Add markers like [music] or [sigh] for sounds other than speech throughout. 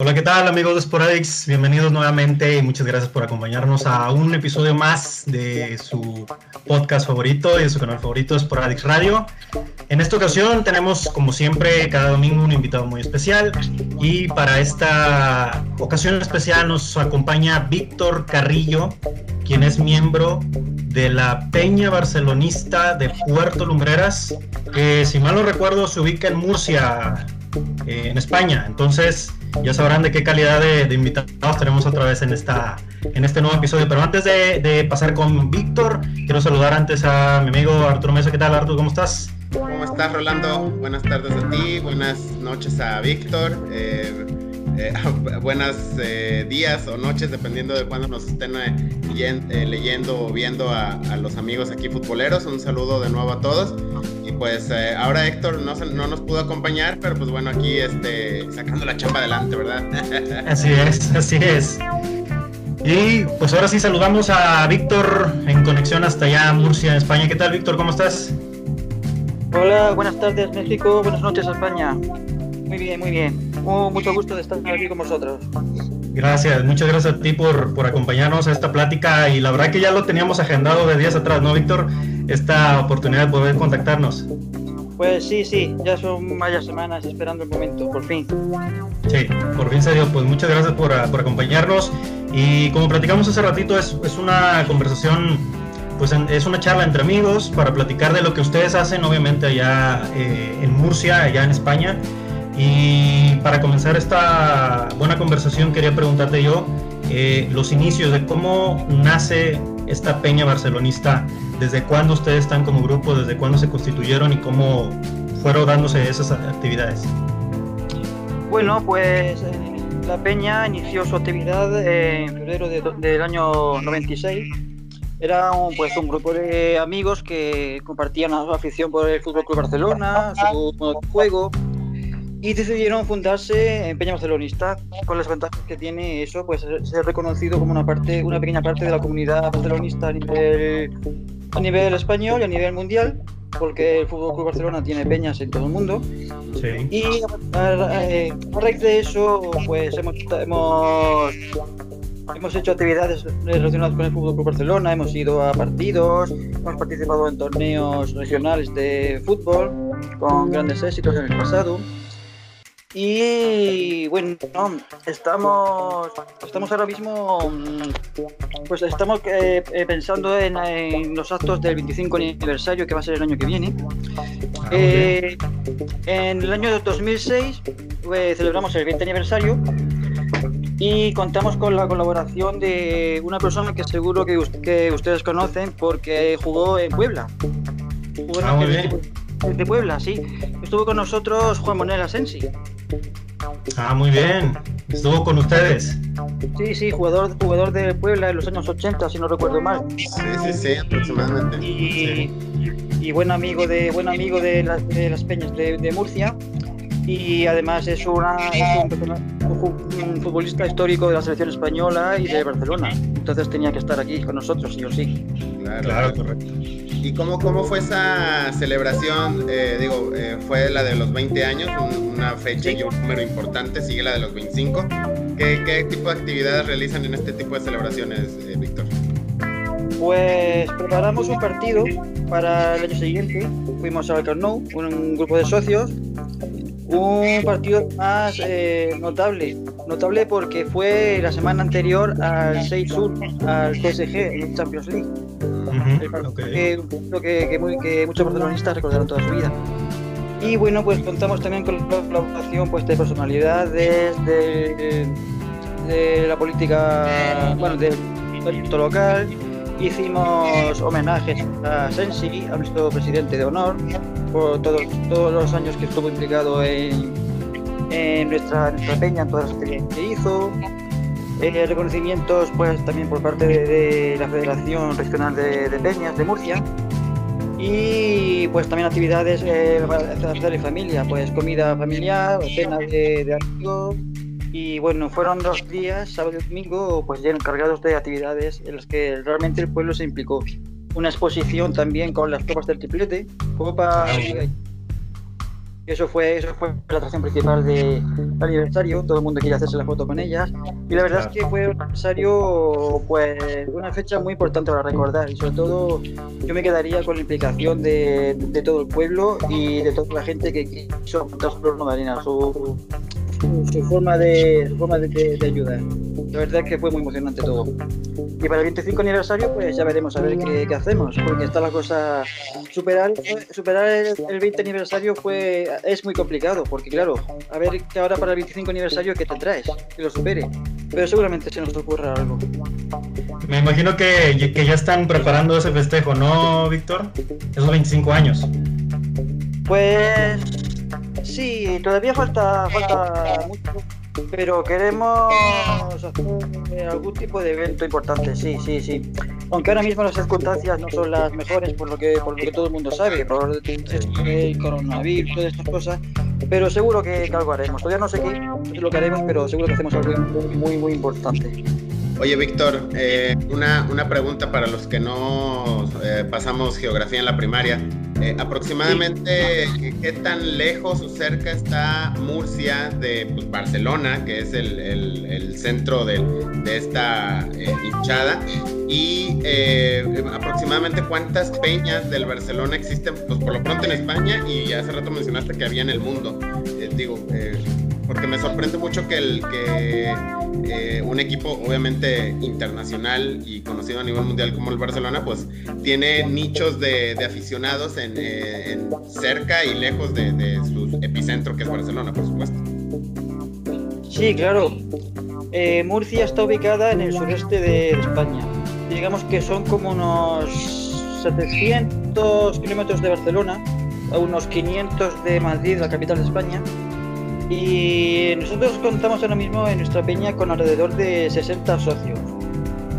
Hola, ¿qué tal amigos de Sporadix? Bienvenidos nuevamente y muchas gracias por acompañarnos a un episodio más de su podcast favorito y de su canal favorito Sporadix Radio. En esta ocasión tenemos como siempre cada domingo un invitado muy especial y para esta ocasión especial nos acompaña Víctor Carrillo, quien es miembro de la Peña Barcelonista de Puerto Lumbreras, que si mal no recuerdo se ubica en Murcia, eh, en España. Entonces, ya sabrán de qué calidad de, invitados tenemos otra vez en, esta, en este nuevo episodio. Pero antes de, pasar con Víctor, quiero saludar antes a mi amigo Arturo Mesa. ¿Qué tal, Arturo? ¿Cómo estás? ¿Cómo estás, Rolando? Buenas tardes a ti, buenas noches a Víctor. Eh, [laughs] eh, buenos eh, días o noches, dependiendo de cuándo nos estén leyendo o viendo a, a, los amigos aquí futboleros. Un saludo de nuevo a todos. Y pues eh, ahora Héctor no, no nos pudo acompañar, pero pues bueno, aquí este, sacando la chamba adelante, ¿verdad? [laughs] así es, así es. Y pues ahora sí saludamos a Víctor en conexión hasta allá, Murcia, España. ¿Qué tal, Víctor? ¿Cómo estás? Hola, buenas tardes, México. Buenas noches, España. Muy bien, muy bien. Mucho gusto de estar aquí con vosotros. Gracias, muchas gracias a ti por, por acompañarnos a esta plática y la verdad que ya lo teníamos agendado de días atrás, ¿no, Víctor? esta oportunidad de poder contactarnos. Pues sí, sí, ya son varias semanas esperando el momento, por fin. Sí, por fin se dio. Pues muchas gracias por, por acompañarnos. Y como platicamos hace ratito, es, es una conversación, pues es una charla entre amigos para platicar de lo que ustedes hacen, obviamente allá eh, en Murcia, allá en España. Y para comenzar esta buena conversación, quería preguntarte yo eh, los inicios de cómo nace esta peña barcelonista ¿Desde cuándo ustedes están como grupo? ¿Desde cuándo se constituyeron y cómo fueron dándose esas actividades? Bueno, pues eh, la Peña inició su actividad en febrero del año 96. Era un, pues, un grupo de amigos que compartían su afición por el Fútbol Club Barcelona, su juego, y decidieron fundarse en Peña Barcelonista con las ventajas que tiene eso, pues ser reconocido como una parte, una pequeña parte de la comunidad barcelonista a nivel a nivel español y a nivel mundial, porque el Fútbol Club Barcelona tiene peñas en todo el mundo. Y eh, a, raíz de eso, pues hemos, hemos, hemos hecho actividades relacionadas con el Fútbol Club Barcelona, hemos ido a partidos, hemos participado en torneos regionales de fútbol con grandes éxitos en el pasado. Y bueno, estamos, estamos ahora mismo, pues estamos eh, pensando en, los actos del 25 aniversario que va a ser el año que viene. Ah, eh, en el año 2006 pues, celebramos el 20 aniversario y contamos con la colaboración de una persona que seguro que, que ustedes conocen porque jugó en Puebla. ah, muy bien de Puebla, sí. Estuvo con nosotros Juan Manuel Asensi. Ah, muy bien. Estuvo con ustedes. Sí, sí, jugador, jugador de Puebla en los años 80, si no recuerdo mal. Sí, sí, sí, aproximadamente. Y, buen amigo de buen amigo de, las peñas de, Murcia. Y además es, una, un, futbolista histórico de la selección española y de Barcelona. Entonces tenía que estar aquí con nosotros, sí o sí. Claro, claro correcto. ¿Y cómo, cómo fue esa celebración? Eh, digo, eh, fue la de los 20 años, una fecha y un número importante, sigue la de los 25. ¿Qué, ¿Qué, tipo de actividades realizan en este tipo de celebraciones, eh, Víctor? Pues preparamos un partido para el año siguiente. Fuimos al Camp un grupo de socios. Un partido más notable, notable porque fue la semana anterior al 6 Sur, al PSG en Champions League que, muchos barcelonistas recordaron toda su vida. Y bueno, pues contamos también con la colaboración pues, de personalidades de, de la política, bueno, del proyecto local. Hicimos homenajes a Sensi, a nuestro presidente de honor, por todos, todos los años que estuvo implicado en, en nuestra, nuestra peña, en todas las experiencias que hizo. Eh, reconocimientos pues también por parte de, la Federación Regional de, Peñas de Murcia. Y pues también actividades eh, familia, pues comida familiar, cenas de, de amigos. Y bueno, fueron dos días, sábado y domingo, pues ya encargados de actividades en las que realmente el pueblo se implicó. Una exposición también con las copas del triplete, copa... Eso fue, eso fue la atracción principal del aniversario, todo el mundo quería hacerse la foto con ellas. Y la verdad es que fue un aniversario, pues, una fecha muy importante para recordar. Y sobre todo, yo me quedaría con la implicación de, de todo el pueblo y de toda la gente que quiso apuntar su flor marina, su, su, forma, de, su forma de, de, de ayudar. La verdad es que fue muy emocionante todo. Y para el 25 aniversario, pues ya veremos a ver qué, qué hacemos, porque está la cosa. Superar, superar el, el, 20 aniversario fue es muy complicado, porque claro, a ver que ahora para el 25 aniversario qué te traes, que lo supere. Pero seguramente se nos ocurra algo. Me imagino que, que ya están preparando ese festejo, ¿no, Víctor? Esos 25 años. Pues sí, todavía falta, falta mucho pero queremos hacer algún tipo de evento importante, sí, sí, sí. Aunque ahora mismo las circunstancias no son las mejores por lo que, por lo que todo el mundo sabe, por el coronavirus, todas estas cosas, pero seguro que, que algo haremos. Todavía no sé qué es lo que haremos, pero seguro que hacemos algo muy, muy, importante. Oye, Víctor, eh, una, una, pregunta para los que no eh, pasamos geografía en la primaria. Eh, aproximadamente. ¿qué tan lejos o cerca está Murcia de pues, Barcelona, que es el, el, centro de, de esta hinchada? Y aproximadamente cuántas peñas del Barcelona existen, pues por lo pronto en España y hace rato mencionaste que había en el mundo. digo, porque me sorprende mucho que, el, que eh, un equipo obviamente internacional y conocido a nivel mundial como el Barcelona, pues tiene nichos de, aficionados eh, en, cerca y lejos de, de, su epicentro, que es Barcelona, por supuesto. Sí, claro. Eh, Murcia está ubicada en el sureste de España. Digamos que son como unos 700 kilómetros de Barcelona, a unos 500 de Madrid, la capital de España y nosotros contamos ahora mismo en nuestra peña con alrededor de 60 socios.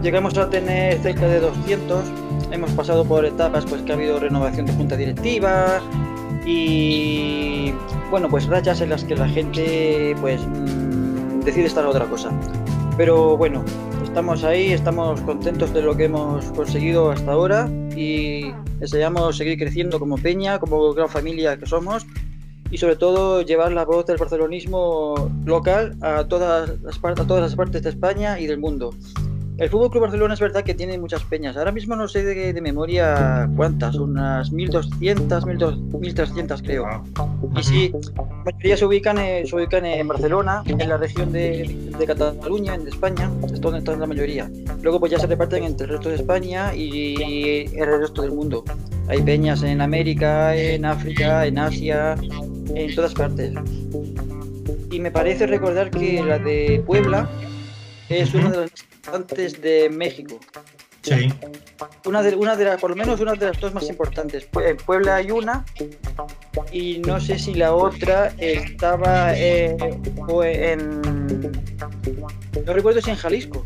Llegamos a tener cerca de 200. Hemos pasado por etapas pues que ha habido renovación de junta directiva y bueno, pues rachas en las que la gente pues mmm, decide estar a otra cosa. Pero bueno, estamos ahí, estamos contentos de lo que hemos conseguido hasta ahora y deseamos seguir creciendo como peña, como gran familia que somos y sobre todo llevar la voz del barcelonismo local a todas las, a todas las partes de España y del mundo. El Fútbol Club Barcelona es verdad que tiene muchas peñas. Ahora mismo no sé de, memoria cuántas, unas 1200, 1300 creo. Y sí, la mayoría se ubican, eh, se ubican en Barcelona, en la región de, de Cataluña, en España, es donde están la mayoría. Luego pues ya se reparten entre el resto de España y el resto del mundo. Hay peñas en América, en África, en Asia, en todas partes. Y me parece recordar que la de Puebla es una de las importantes de México. Sí. Una de, una de las, por lo menos una de las dos más importantes. En Puebla hay una y no sé si la otra estaba eh, en. No recuerdo si en Jalisco.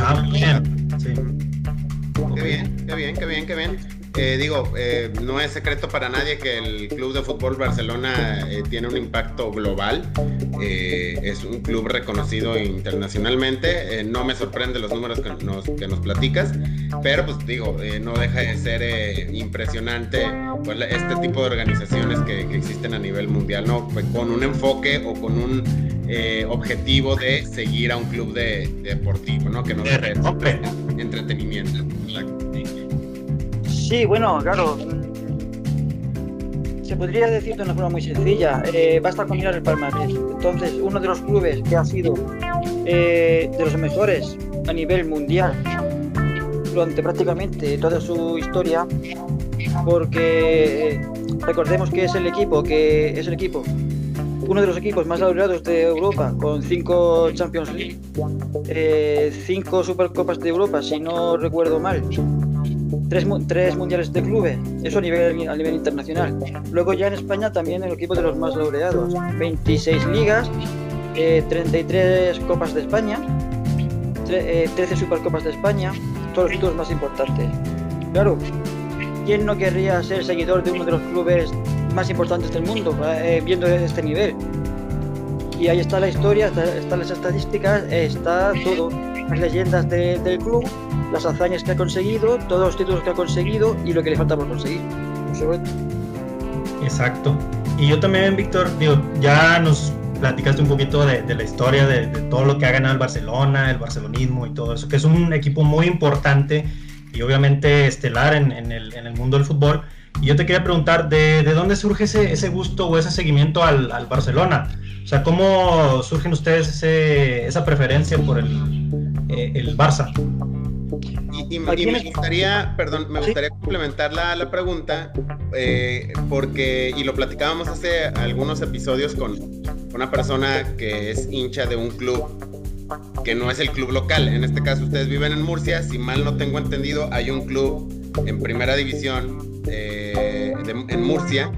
Ah, bien. Sí. Qué bien, qué bien, qué bien, qué bien. Eh, digo, eh, no es secreto para nadie que el Club de Fútbol Barcelona eh, tiene un impacto global. Es un club reconocido internacionalmente. no me sorprende los números que nos, que nos platicas, pero pues digo, no deja de ser impresionante pues, este tipo de organizaciones que, que, existen a nivel mundial, ¿no? Con un enfoque o con un objetivo de seguir a un club de, de deportivo, ¿no? Que no deje de ser entretenimiento. Sí, bueno, claro. Se podría decir de una forma muy sencilla. Eh, basta con mirar el palmarés. Entonces, uno de los clubes que ha sido eh, de los mejores a nivel mundial durante prácticamente toda su historia, porque eh, recordemos que es el equipo que es el equipo uno de los equipos más laureados de Europa, con cinco Champions League, cinco Supercopas de Europa, si no recuerdo mal, tres, tres mundiales de clubes, eso a nivel, a nivel internacional. Luego ya en España también el equipo de los más laureados, 26 ligas, eh, 33 Copas de España, eh, 13 Supercopas de España, todos los títulos más importantes. Claro, ¿quién no querría ser seguidor de uno de los clubes más importantes del mundo, eh, viendo este nivel. Y ahí está la historia, están está las estadísticas, está todo, las leyendas de, del club, las hazañas que ha conseguido, todos los títulos que ha conseguido y lo que le falta por conseguir. Exacto. y yo también, Víctor, digo, ya nos platicaste un poquito de, la historia de, todo lo que ha ganado el Barcelona, el barcelonismo y todo eso, que es un equipo muy importante y obviamente estelar en, el, en el, mundo del fútbol. Y yo te quería preguntar, ¿de, dónde surge ese, ese, gusto o ese seguimiento al, al, Barcelona? O sea, ¿cómo surgen ustedes ese, esa preferencia por el, eh, el Barça? Y, me gustaría, perdón, me gustaría complementar la, la pregunta, eh, porque, y lo platicábamos hace algunos episodios con una persona que es hincha de un club que no es el club local. En este caso, ustedes viven en Murcia. Si mal no tengo entendido, hay un club en primera división eh, en Murcia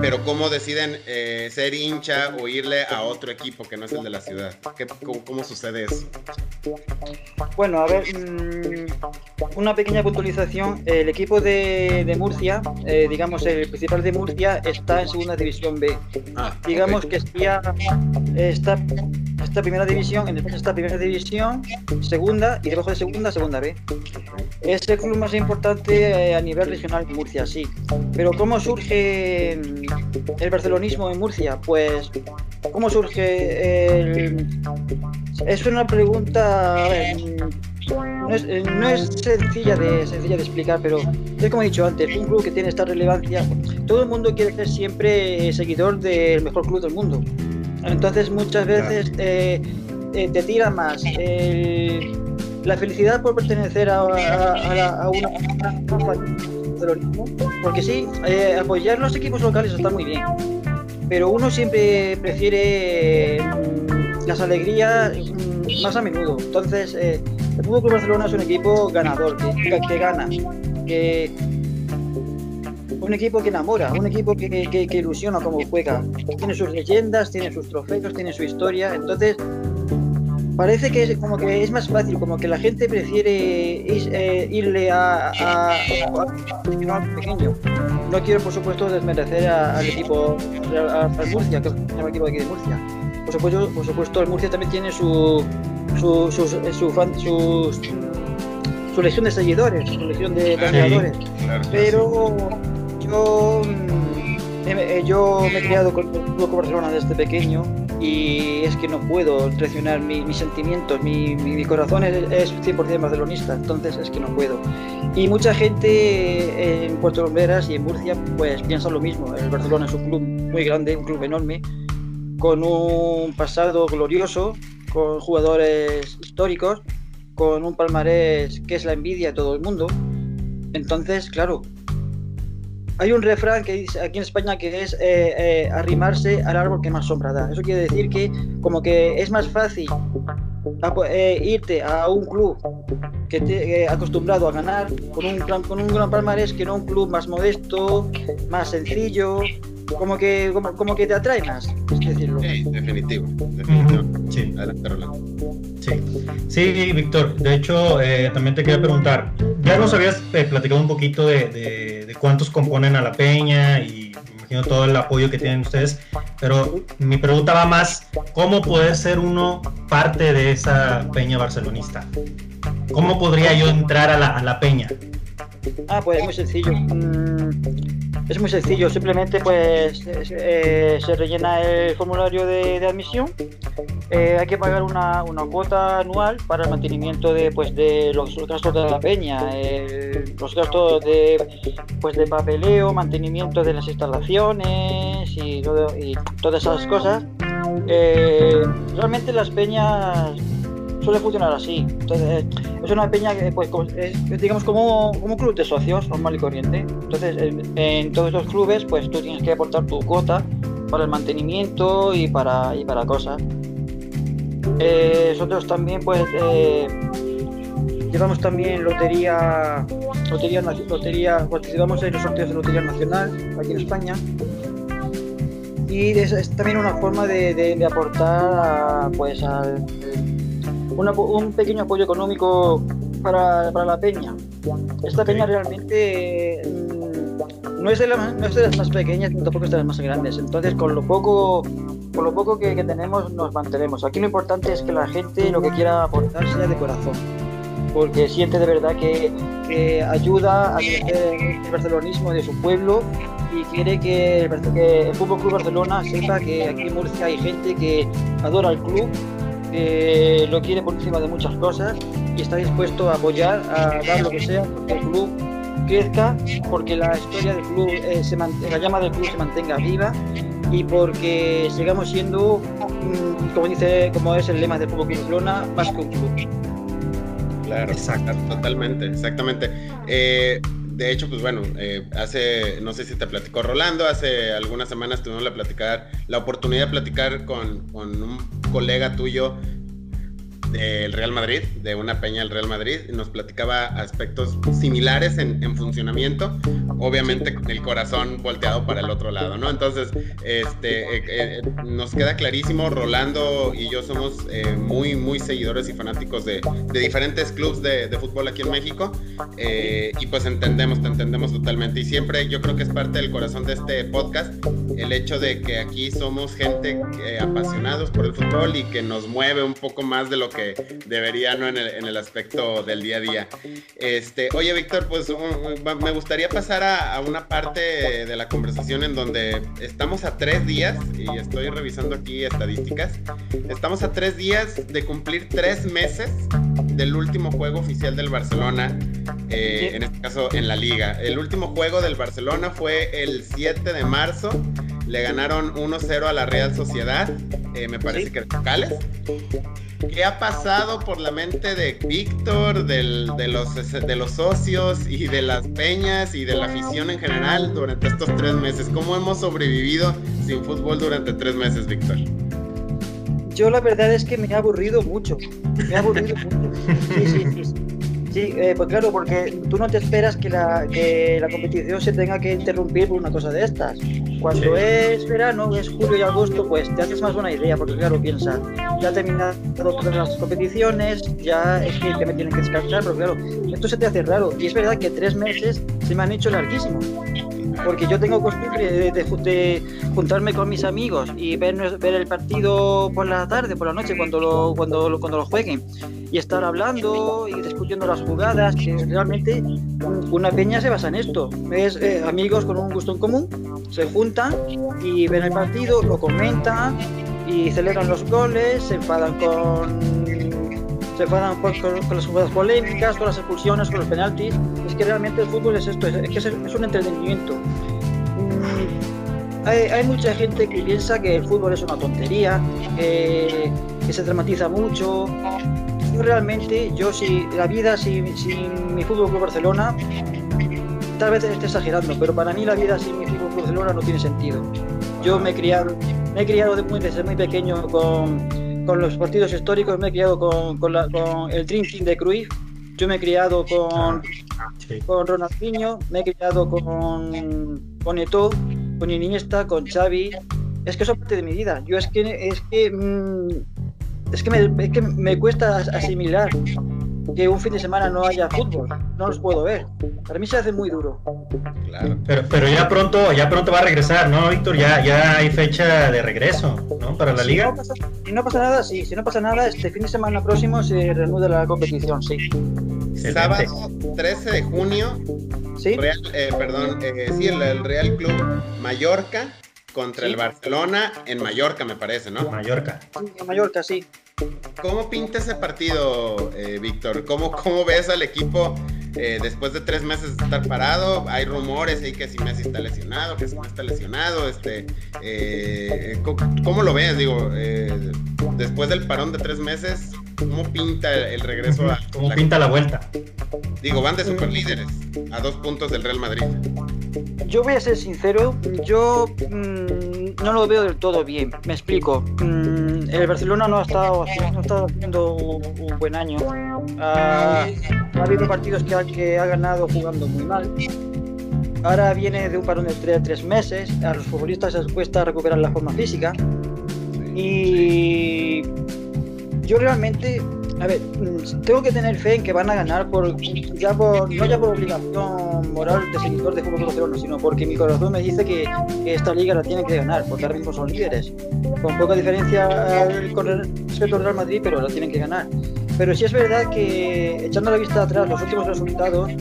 pero ¿cómo deciden eh, ser hincha o irle a otro equipo que no es el de la ciudad? cómo, sucede eso? Bueno, a ver, mm, una pequeña puntualización. El equipo de, Murcia, eh, digamos el principal de Murcia, está en segunda división B. Ah, digamos que está, está esta primera división, en esta primera división, segunda y debajo de segunda, segunda B. Es el club más importante eh, a nivel regional de Murcia, sí. Pero ¿cómo surge mm, el barcelonismo en Murcia? Pues, ¿cómo surge el... Es una pregunta... no, es, eh, no es, sencilla de, sencilla de explicar, pero es como he dicho antes, un club que tiene esta relevancia, todo el mundo quiere ser siempre seguidor del mejor club del mundo. Entonces muchas veces eh, eh, te tira más la felicidad por pertenecer a, a, una porque sí, eh, apoyar los equipos locales está muy bien, pero uno siempre prefiere mm, las alegrías mm, más a menudo. Entonces, el Fútbol Club Barcelona es un equipo ganador, que, que gana, que un equipo que enamora, un equipo que, que, ilusiona como juega. Tiene sus leyendas, tiene sus trofeos, tiene su historia. Entonces, parece que es como que es más fácil, como que la gente prefiere eh, irle a, a, pequeño. No quiero, por supuesto, desmerecer al equipo, al Murcia, que es el equipo de aquí de Murcia. Por supuesto, por supuesto, el Murcia también tiene su, su, su, su, fan, sus, su legión de seguidores, su legión de admiradores. pero yo, mm, eh, yo me he criado con el Club Barcelona desde pequeño y es que no puedo traicionar mis sentimientos, mi, mi, corazón es, es, 100% barcelonista, entonces es que no puedo. Y mucha gente en Puerto Lumberas y en Murcia pues piensa lo mismo, el Barcelona es un club muy grande, un club enorme, con un pasado glorioso, con jugadores históricos, con un palmarés que es la envidia de todo el mundo. Entonces, claro, hay un refrán que dice aquí en España que es eh, eh, arrimarse al árbol que más sombra da. Eso quiere decir que como que es más fácil eh, irte a un club que te acostumbrado a ganar con un gran, con un gran palmarés que no un club más modesto, más sencillo, como que como, que te atrae más, es decirlo. Sí, definitivo, definitivo. Sí. Sí, sí, Víctor. De hecho, también te quería preguntar. Ya nos habías platicado un poquito de cuántos componen a la peña y me imagino todo el apoyo que tienen ustedes, pero mi pregunta va más, ¿cómo puede ser uno parte de esa peña barcelonista? ¿Cómo podría yo entrar a la, a la peña? Ah, pues es muy sencillo. Mm, es muy sencillo, simplemente pues eh, se rellena el formulario de, admisión. Eh, hay que pagar una, cuota anual para el mantenimiento de, pues, de los, gastos de la peña, los gastos de, pues, de papeleo, mantenimiento de las instalaciones y, y todas esas cosas. Eh, realmente las peñas suele funcionar así. Entonces, es una peña que, pues, es, digamos, como, un club de socios normal y corriente. Entonces, en, todos los clubes, pues tú tienes que aportar tu cuota para el mantenimiento y para, y para cosas. Eh, nosotros también, pues, eh, llevamos también lotería, lotería, lotería, participamos en los sorteos de Lotería Nacional aquí en España y es, también una forma de, aportar pues al, un pequeño apoyo económico para, la peña. Esta peña realmente mm, no, es de no, es de las más pequeñas, ni tampoco es de las más grandes. Entonces, con lo poco, con lo poco que, tenemos, nos mantenemos. Aquí lo importante es que la gente lo que quiera aportar sea de corazón, porque siente de verdad que, ayuda a crecer el barcelonismo de su pueblo y quiere que, que el Fútbol Club Barcelona sepa que aquí en Murcia hay gente que adora al club, que lo quiere por encima de muchas cosas y está dispuesto a apoyar, a dar lo que sea porque el club crezca, porque la historia del club, eh, se la llama del club se mantenga viva y porque sigamos siendo, mm, como dice, como es el lema del Fútbol Barcelona, más que un club. Claro, Exacto. totalmente, exactamente. Eh, de hecho, pues bueno, eh, hace, no sé si te platicó Rolando, hace algunas semanas tuvimos la platicar, la oportunidad de platicar con, con un colega tuyo del Real Madrid, de una peña del Real Madrid, nos platicaba aspectos similares en, funcionamiento, obviamente con el corazón volteado para el otro lado, ¿no? Entonces, este, eh, eh, nos queda clarísimo, Rolando y yo somos eh, muy, muy seguidores y fanáticos de, diferentes clubes de, fútbol aquí en México, y pues entendemos, te entendemos totalmente, y siempre yo creo que es parte del corazón de este podcast, el hecho de que aquí somos gente apasionados por el fútbol y que nos mueve un poco más de lo que debería, ¿no? En el, aspecto del día a día. Este, oye, Víctor, pues me gustaría pasar a, una parte de la conversación en donde estamos a tres días, y estoy revisando aquí estadísticas, estamos a tres días de cumplir tres meses del último juego oficial del Barcelona, eh, en este caso en la liga. El último juego del Barcelona fue el 7 de marzo. Le ganaron 1-0 a la Real Sociedad, eh, me parece que locales. ¿Qué ha pasado por la mente de Víctor, de, los, de los socios y de las peñas y de la afición en general durante estos tres meses? ¿Cómo hemos sobrevivido sin fútbol durante tres meses, Víctor? Yo la verdad es que me ha aburrido mucho. Me ha aburrido mucho. Sí, sí, sí. Sí, eh, pues claro, porque tú no te esperas que la, que la competición se tenga que interrumpir por una cosa de estas. Cuando es verano, es julio y agosto, pues te haces más buena idea, porque claro, piensa, ya he terminado todas las competiciones, ya es que me tienen que descansar, pero claro, esto se te hace raro. Y es verdad que tres meses se me han hecho larguísimos porque yo tengo costumbre de, juntarme con mis amigos y ver, ver el partido por la tarde, por la noche, cuando lo, cuando, cuando lo jueguen, y estar hablando y discutiendo las jugadas, que realmente una peña se basa en esto, es eh, amigos con un gusto en común, se juntan y ven el partido, lo comentan y celebran los goles, se enfadan con se enfadan con, las jugadas polémicas, con las expulsiones, con los penaltis. Que realmente el fútbol es esto, es, que es, un entretenimiento. Mm, hay, mucha gente que piensa que el fútbol es una tontería, que, se dramatiza mucho. Yo realmente, yo si la vida sin, sin mi fútbol club Barcelona, tal vez esté exagerando, pero para mí la vida sin mi fútbol club Barcelona no tiene sentido. Yo me he criado, he criado desde muy pequeño con con los partidos históricos, me he criado con, con, el Dream Team de Cruyff, yo me he criado con, con Ronaldinho, me he criado con, con Eto'o, con Iniesta, con Xavi. Es que eso es parte de mi vida. Yo es que es que mm, es que es que me cuesta asimilar que un fin de semana no haya fútbol. No los puedo ver. Para mí se hace muy duro. Claro. Pero, pero ya pronto, ya pronto va a regresar, ¿no, Víctor? Ya, ya hay fecha de regreso, ¿no? Para la liga. si no pasa nada, sí. Si no pasa nada, este fin de semana próximo se reanuda la competición, sí. Sábado 13 de junio. Sí. Real, eh, perdón, eh, sí, el, Real Club Mallorca contra el Barcelona en Mallorca, me parece, ¿no? Mallorca. en Mallorca, sí. ¿Cómo pinta ese partido, eh, Víctor? ¿Cómo, ¿Cómo ves al equipo eh, después de tres meses de estar parado? Hay rumores ahí que si Messi está lesionado, que si no está lesionado. Este, eh, ¿cómo, lo ves? Digo, después del parón de tres meses, ¿cómo pinta el, regreso a ¿Cómo pinta la vuelta? Digo, van de superlíderes a dos puntos del Real Madrid. Yo voy a ser sincero, yo mm, no lo veo del todo bien. Me explico. Mm, el Barcelona no ha estado, haciendo un, buen año. ha habido partidos que ha, ganado jugando muy mal. Ahora viene de un parón de tres, tres meses. A los futbolistas les cuesta recuperar la forma física. Y yo realmente a ver, mm, tengo que tener fe en que van a ganar por, ya por, no ya por obligación moral de seguidor de Fútbol Barcelona, sino porque mi corazón me dice que, esta liga la tiene que ganar, porque ahora mismo son líderes. Con poca diferencia con respecto al Real Madrid, pero la tienen que ganar. Pero sí es verdad que, echando la vista atrás, los últimos resultados,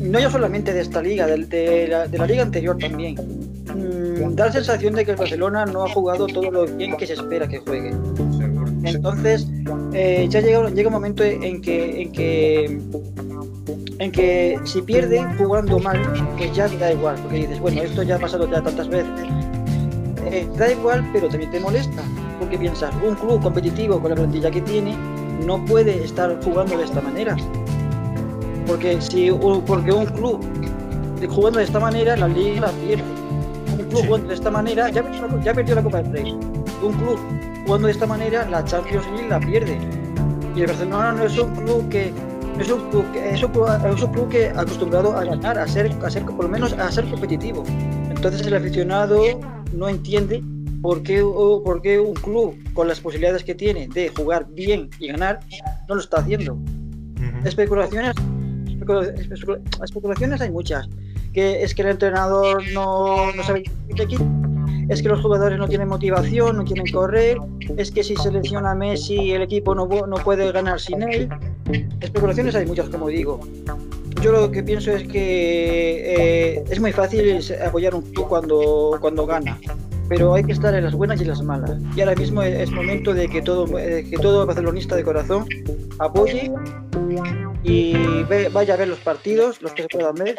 no ya solamente de esta liga, de, la, liga anterior también, mm, da la sensación de que el Barcelona no ha jugado todo lo bien que se espera que juegue. Entonces, eh, ya llega, llega un momento en que, en que en que si pierde jugando mal, pues ya da igual, porque dices, bueno, esto ya ha pasado ya tantas veces. Eh, da igual, pero también te molesta, porque piensas, un club competitivo con la plantilla que tiene no puede estar jugando de esta manera. Porque si porque un club jugando de esta manera, la liga la pierde. Un club jugando de esta manera, ya, ya perdió la Copa del Rey. Un club jugando de esta manera, la Champions League la pierde. Y el Barcelona no es un club que es un club, es un club, que acostumbrado a ganar, a ser, a ser, por lo menos a ser competitivo. Entonces el aficionado no entiende por qué, por qué un club con las posibilidades que tiene de jugar bien y ganar no lo está haciendo. Especulaciones, especulaciones hay muchas. Que es que el entrenador no, no sabe qué es que los jugadores no tienen motivación, no quieren correr, es que si selecciona a Messi el equipo no, no puede ganar sin él. Especulaciones hay muchas, como digo. Yo lo que pienso es que eh, es muy fácil apoyar un club cuando, cuando gana, pero hay que estar en las buenas y en las malas. Y ahora mismo es momento de que todo, eh, que todo barcelonista de corazón apoye y vaya a ver los partidos, los que se puedan ver,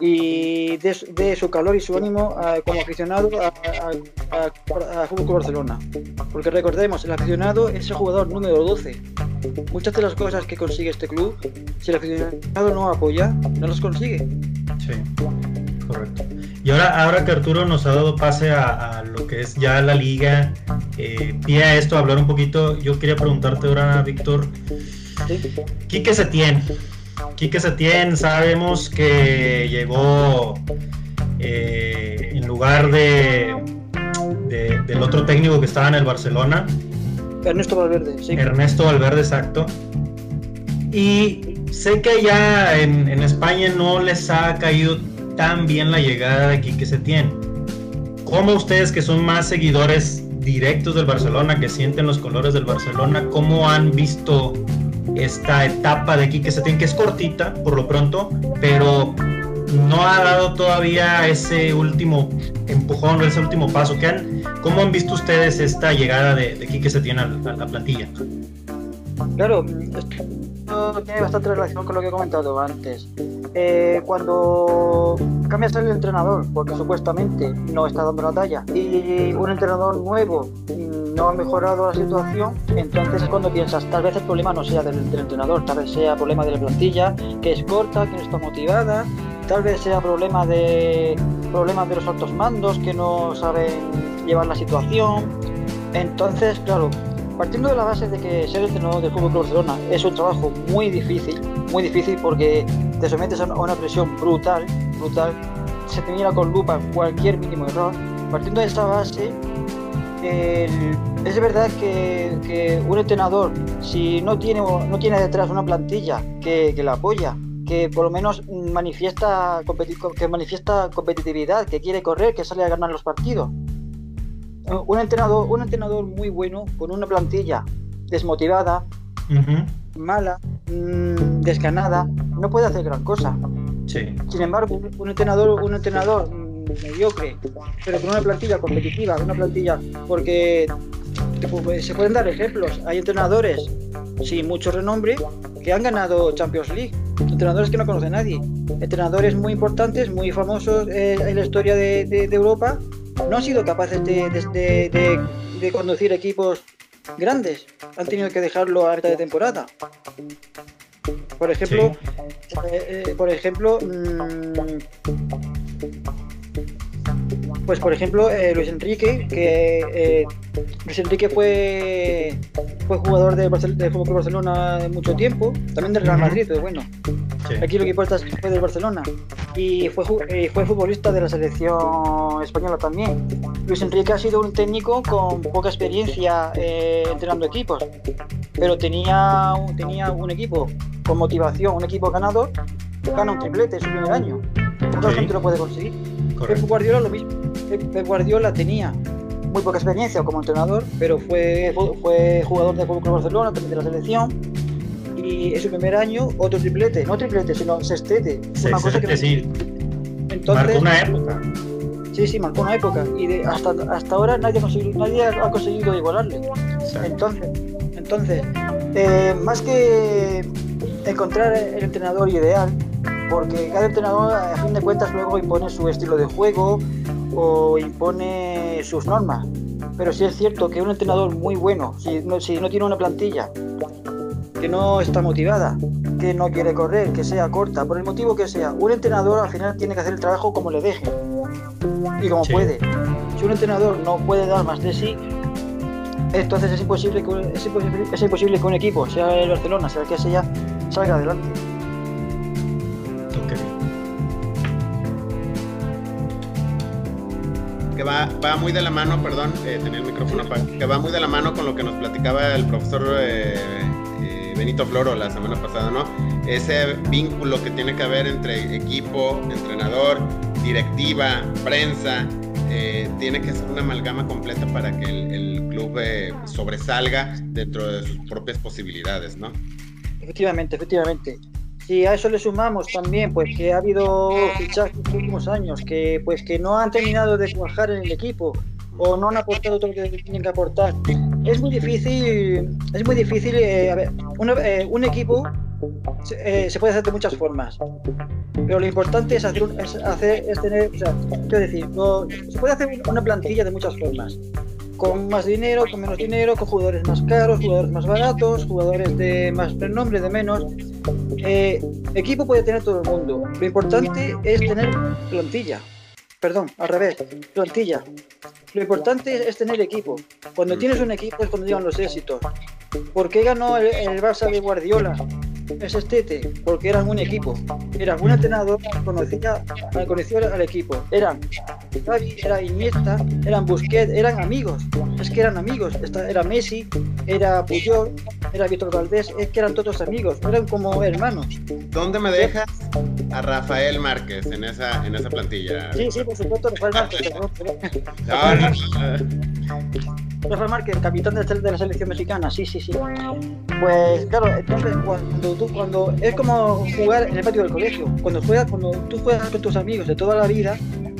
y de, su calor y su ánimo como aficionado a, Fútbol Barcelona. Porque recordemos, el aficionado es el jugador número 12. Muchas de las cosas que consigue este club, si el aficionado no apoya, no las consigue. Sí, correcto. Y ahora, ahora que Arturo nos ha dado pase a, lo que es ya la liga, eh, pide a esto hablar un poquito, yo quería preguntarte ahora, Víctor, ¿Sí? ¿Quique Setién? Quique Setién sabemos que llegó eh, en lugar de, del otro técnico que estaba en el Barcelona. Ernesto Valverde, sí. Ernesto Valverde, exacto. Y sé que ya en, España no les ha caído tan bien la llegada de Quique Setién. ¿Cómo ustedes que son más seguidores directos del Barcelona, que sienten los colores del Barcelona, cómo han visto esta etapa de aquí que se tiene que es cortita por lo pronto, pero no ha dado todavía ese último empujón, ese último paso. ¿Qué han, ¿Cómo han visto ustedes esta llegada de, de Quique Setién a, a la plantilla? Claro, tiene bastante relación con lo que he comentado antes. Eh, cuando cambias el entrenador, porque supuestamente no está dando la talla, y un entrenador nuevo no ha mejorado la situación, entonces es cuando piensas, tal vez el problema no sea del, entrenador, tal vez sea problema de la plantilla, que es corta, que no está motivada, tal vez sea problema de problemas de los altos mandos que no saben llevar la situación. Entonces, claro, partiendo de la base de que ser entrenador del Fútbol Barcelona es un trabajo muy difícil, muy difícil porque te sometes a una presión brutal, brutal, se te mira con lupa cualquier mínimo error. Partiendo de esa base, es verdad que, un entrenador, si no tiene, no tiene detrás una plantilla que, la apoya, que por lo menos manifiesta, que manifiesta competitividad, que quiere correr, que sale a ganar los partidos. Un entrenador, un entrenador muy bueno, con una plantilla desmotivada, mala, mm, desganada, no puede hacer gran cosa. Sin embargo, un entrenador, un entrenador mediocre, pero con una plantilla competitiva, una plantilla, porque se pueden dar ejemplos. Hay entrenadores sin mucho renombre que han ganado Champions League, entrenadores que no conoce nadie, entrenadores muy importantes, muy famosos eh, en la historia de, Europa, no han sido capaces de, conducir equipos grandes, han tenido que dejarlo a mitad de temporada. Por ejemplo, eh, eh, por ejemplo, mmm, pues por ejemplo, eh, Luis Enrique, que eh, Luis Enrique fue, fue jugador de, de Fútbol Barcelona mucho tiempo, también del Real Madrid, pero bueno. Aquí lo que importa es que fue del Barcelona. Y fue, eh, fue futbolista de la selección española también. Luis Enrique ha sido un técnico con poca experiencia entrenando equipos, pero tenía, tenía un equipo con motivación, un equipo ganador, gana un triplete en su primer año. Otra gente lo puede conseguir. Pep Guardiola lo mismo. Pep Guardiola tenía muy poca experiencia como entrenador, pero fue, fue jugador de Fútbol Barcelona, también de la selección, y en su primer año otro triplete, no triplete, sino sextete. una cosa que sí. Entonces, marcó una época. Sí, sí, marcó una época y hasta, hasta ahora nadie ha conseguido, nadie ha conseguido igualarle. Entonces, entonces eh, más que encontrar el entrenador ideal, porque cada entrenador a fin de cuentas luego impone su estilo de juego o impone sus normas. Pero sí es cierto que un entrenador muy bueno, si no, si no tiene una plantilla que no está motivada, que no quiere correr, que sea corta, por el motivo que sea, un entrenador al final tiene que hacer el trabajo como le deje y como puede. Si un entrenador no puede dar más de sí, entonces es imposible que, es imposible, es imposible que un equipo, sea el Barcelona, sea el que sea, salga adelante. Que va, muy de la mano, perdón, eh, tenía el micrófono apagado, que va muy de la mano con lo que nos platicaba el profesor eh, eh, Benito Floro la semana pasada, ¿no? Ese vínculo que tiene que haber entre equipo, entrenador, directiva, prensa, tiene que ser una amalgama completa para que el, club sobresalga dentro de sus propias posibilidades, ¿no? Efectivamente, efectivamente. Si a eso le sumamos también, pues que ha habido fichajes en los últimos años que, pues que no han terminado de cuajar en el equipo o no han aportado todo lo que tienen que aportar, es muy difícil, es muy difícil. Eh, a ver, eh, un equipo eh, se puede hacer de muchas formas, pero lo importante es hacer, es, hacer, es tener, o sea, quiero decir, se puede hacer una plantilla de muchas formas con más dinero, con menos dinero, con jugadores más caros, jugadores más baratos, jugadores de más renombre, de menos. Eh, equipo puede tener todo el mundo. Lo importante es tener plantilla. Perdón, al revés, plantilla. Lo importante es tener equipo. Cuando tienes un equipo es cuando llegan los éxitos. ¿Por qué ganó el, el Barça de Guardiola? Es Estete, porque eran un equipo. Era un entrenador, conocía, conocía al equipo. Eran Xavi, era Iniesta, eran Busquets, eran amigos. Es que eran amigos. Era Messi, era Puyol, era Víctor Valdés, es que eran todos amigos, eran como hermanos. ¿Dónde me dejas a Rafael Márquez en esa, en esa plantilla? Sí, sí, por supuesto, Rafael Márquez. [laughs] Rafael Márquez, capitán de la selección mexicana, sí, sí, sí. Pues claro, entonces cuando tú, cuando es como jugar en el patio del colegio, cuando juegas, cuando tú juegas con tus amigos de toda la vida,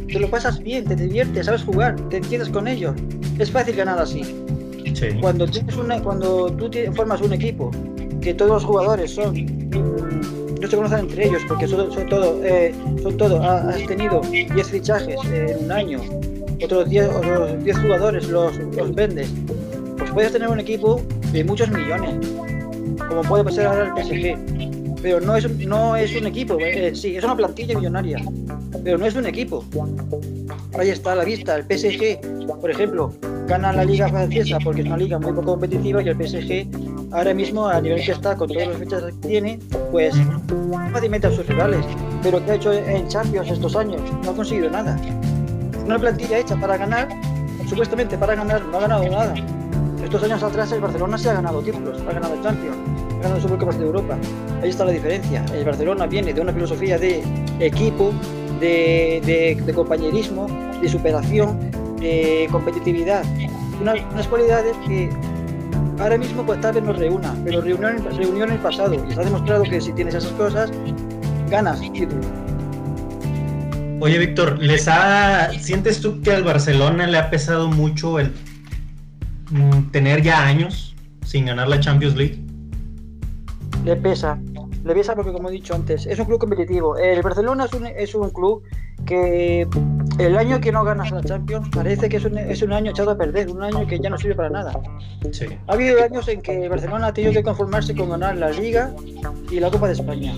te lo pasas bien, te diviertes, sabes jugar, te entiendes con ellos. Es fácil ganar así. Cuando, tienes una, cuando tú formas un equipo que todos los jugadores son no se conocen entre ellos porque son, son todo, eh, son todo has tenido 10 fichajes en un año, otros 10 otros 10 jugadores los, vendes, pues puedes tener un equipo de muchos millones, como puede pasar ahora el PSG. Pero no es, no es un equipo, eh, sí, es una plantilla millonaria, pero no es un equipo. Ahí está a la vista, el PSG, por ejemplo, gana la liga francesa porque es una liga muy poco competitiva y el PSG ahora mismo a nivel que está con todas las fechas que tiene pues fácilmente a sus rivales pero que ha hecho en Champions estos años no ha conseguido nada una plantilla hecha para ganar supuestamente para ganar no ha ganado nada. Estos años atrás el Barcelona se ha ganado títulos ha ganado Champions ha ganado Supercopas de Europa. Ahí está la diferencia. El Barcelona viene de una filosofía de equipo de, de compañerismo de superación de competitividad, unas cualidades que ahora mismo pues tal vez nos reúna, pero reunió, en el pasado y está demostrado que si tienes esas cosas, ganas título. Oye, Víctor, ¿les ha, ¿sientes tú que al Barcelona le ha pesado mucho el mm, tener ya años sin ganar la Champions League? Le pesa, le pesa porque como he dicho antes, es un club competitivo. El Barcelona es un, es un club que el año que no ganas la Champions parece que es un, es un, año echado a perder, un año que ya no sirve para nada. Ha habido años en que Barcelona ha tenido que conformarse con ganar la Liga y la Copa de España.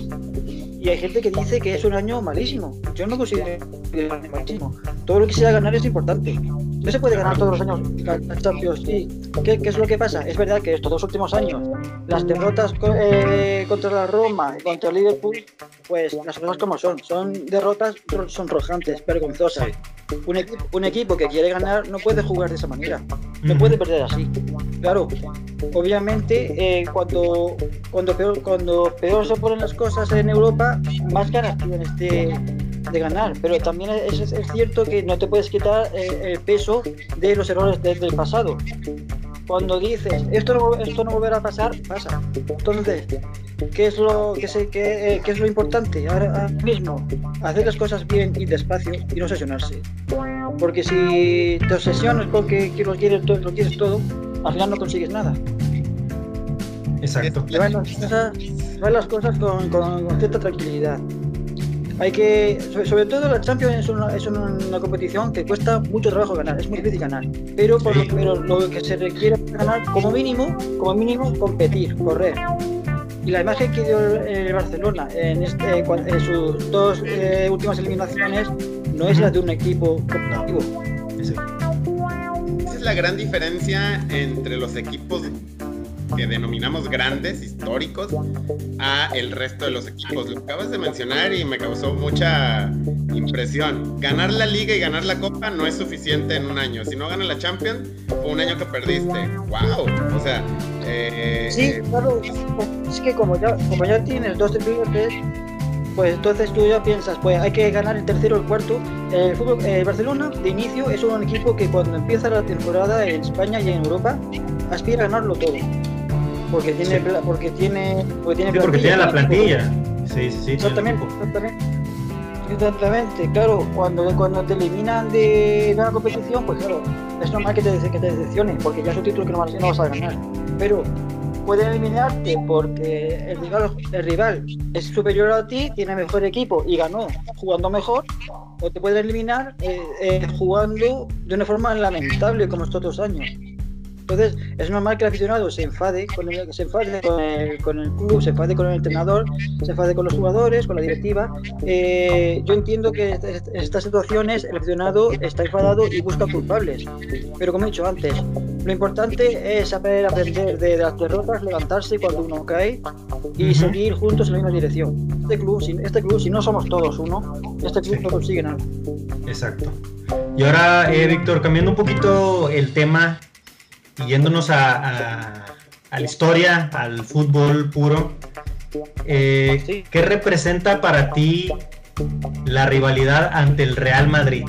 Y hay gente que dice que es un año malísimo. Yo no considero que es malísimo. Todo lo que sea ganar es importante. No se puede ganar todos los años la. ¿Qué, ¿Qué, es lo que pasa? Es verdad que estos dos últimos años, las derrotas eh, contra la Roma y contra el Liverpool, pues las cosas como son. Son derrotas sonrojantes, vergonzosas. Un, equipo, un equipo que quiere ganar no puede jugar de esa manera. No puede perder así. Claro, obviamente eh, cuando, cuando, peor, cuando peor se ponen las cosas en Europa, más ganas tienes de, de ganar. Pero también es, es, cierto que no te puedes quitar eh, el peso de los errores del pasado. Cuando dices, esto no, esto no volverá a pasar, pasa. Entonces, ¿qué es lo, qué es, qué, qué es lo importante ahora, mismo? Hacer las cosas bien y despacio y no obsesionarse. Porque si te obsesionas porque lo quieres, todo, lo quieres todo, al final no consigues nada. Exacto. Llevar las cosas, las cosas con, con, cierta tranquilidad. Hay que, sobre, todo la Champions es una, es una, competición que cuesta mucho trabajo ganar, es muy difícil ganar. Pero, por lo, pero lo que se requiere para ganar, como mínimo, como mínimo, competir, correr. Y la imagen que dio el Barcelona en, este, en sus dos eh, últimas eliminaciones no es la de un equipo competitivo. Esa es la gran diferencia entre los equipos que denominamos grandes, históricos, a el resto de los equipos. Lo acabas de mencionar y me causó mucha impresión. Ganar la liga y ganar la copa no es suficiente en un año. Si no ganas la Champions, fue un año que perdiste. ¡Wow! O sea... Eh, sí, claro. Es que como ya, como ya tienes dos triplets, pues entonces tú ya piensas, pues hay que ganar el tercero o el cuarto. El fútbol, Barcelona de inicio es un equipo que cuando empieza la temporada en España y en Europa aspira a ganarlo todo porque tiene porque tiene porque tiene, porque tiene la plantilla. sí sí, sí exactamente exactamente. Exactamente claro cuando cuando te eliminan de, una competición pues claro es normal que te, que te decepcione porque ya es un título que no, no vas a ganar. Pero pueden eliminarte porque el rival, el rival es superior a ti, tiene mejor equipo y ganó jugando mejor, o te pueden eliminar eh, eh, jugando de una forma lamentable como estos otros años. Entonces, es normal que el aficionado se enfade con el, se enfade con el, con el club, se enfade con el entrenador, se enfade con los jugadores, con la directiva. Eh, yo entiendo que en estas situaciones el aficionado está enfadado y busca culpables. Pero como he dicho antes, lo importante es saber aprender de, las derrotas, levantarse cuando uno cae y seguir juntos en la misma dirección. Este club, si, este club, si no somos todos uno, este club no consigue nada. Exacto. Y ahora, eh, Víctor, cambiando un poquito el tema y yéndonos a, la historia, al fútbol puro, eh, ¿qué representa para ti la rivalidad ante el Real Madrid?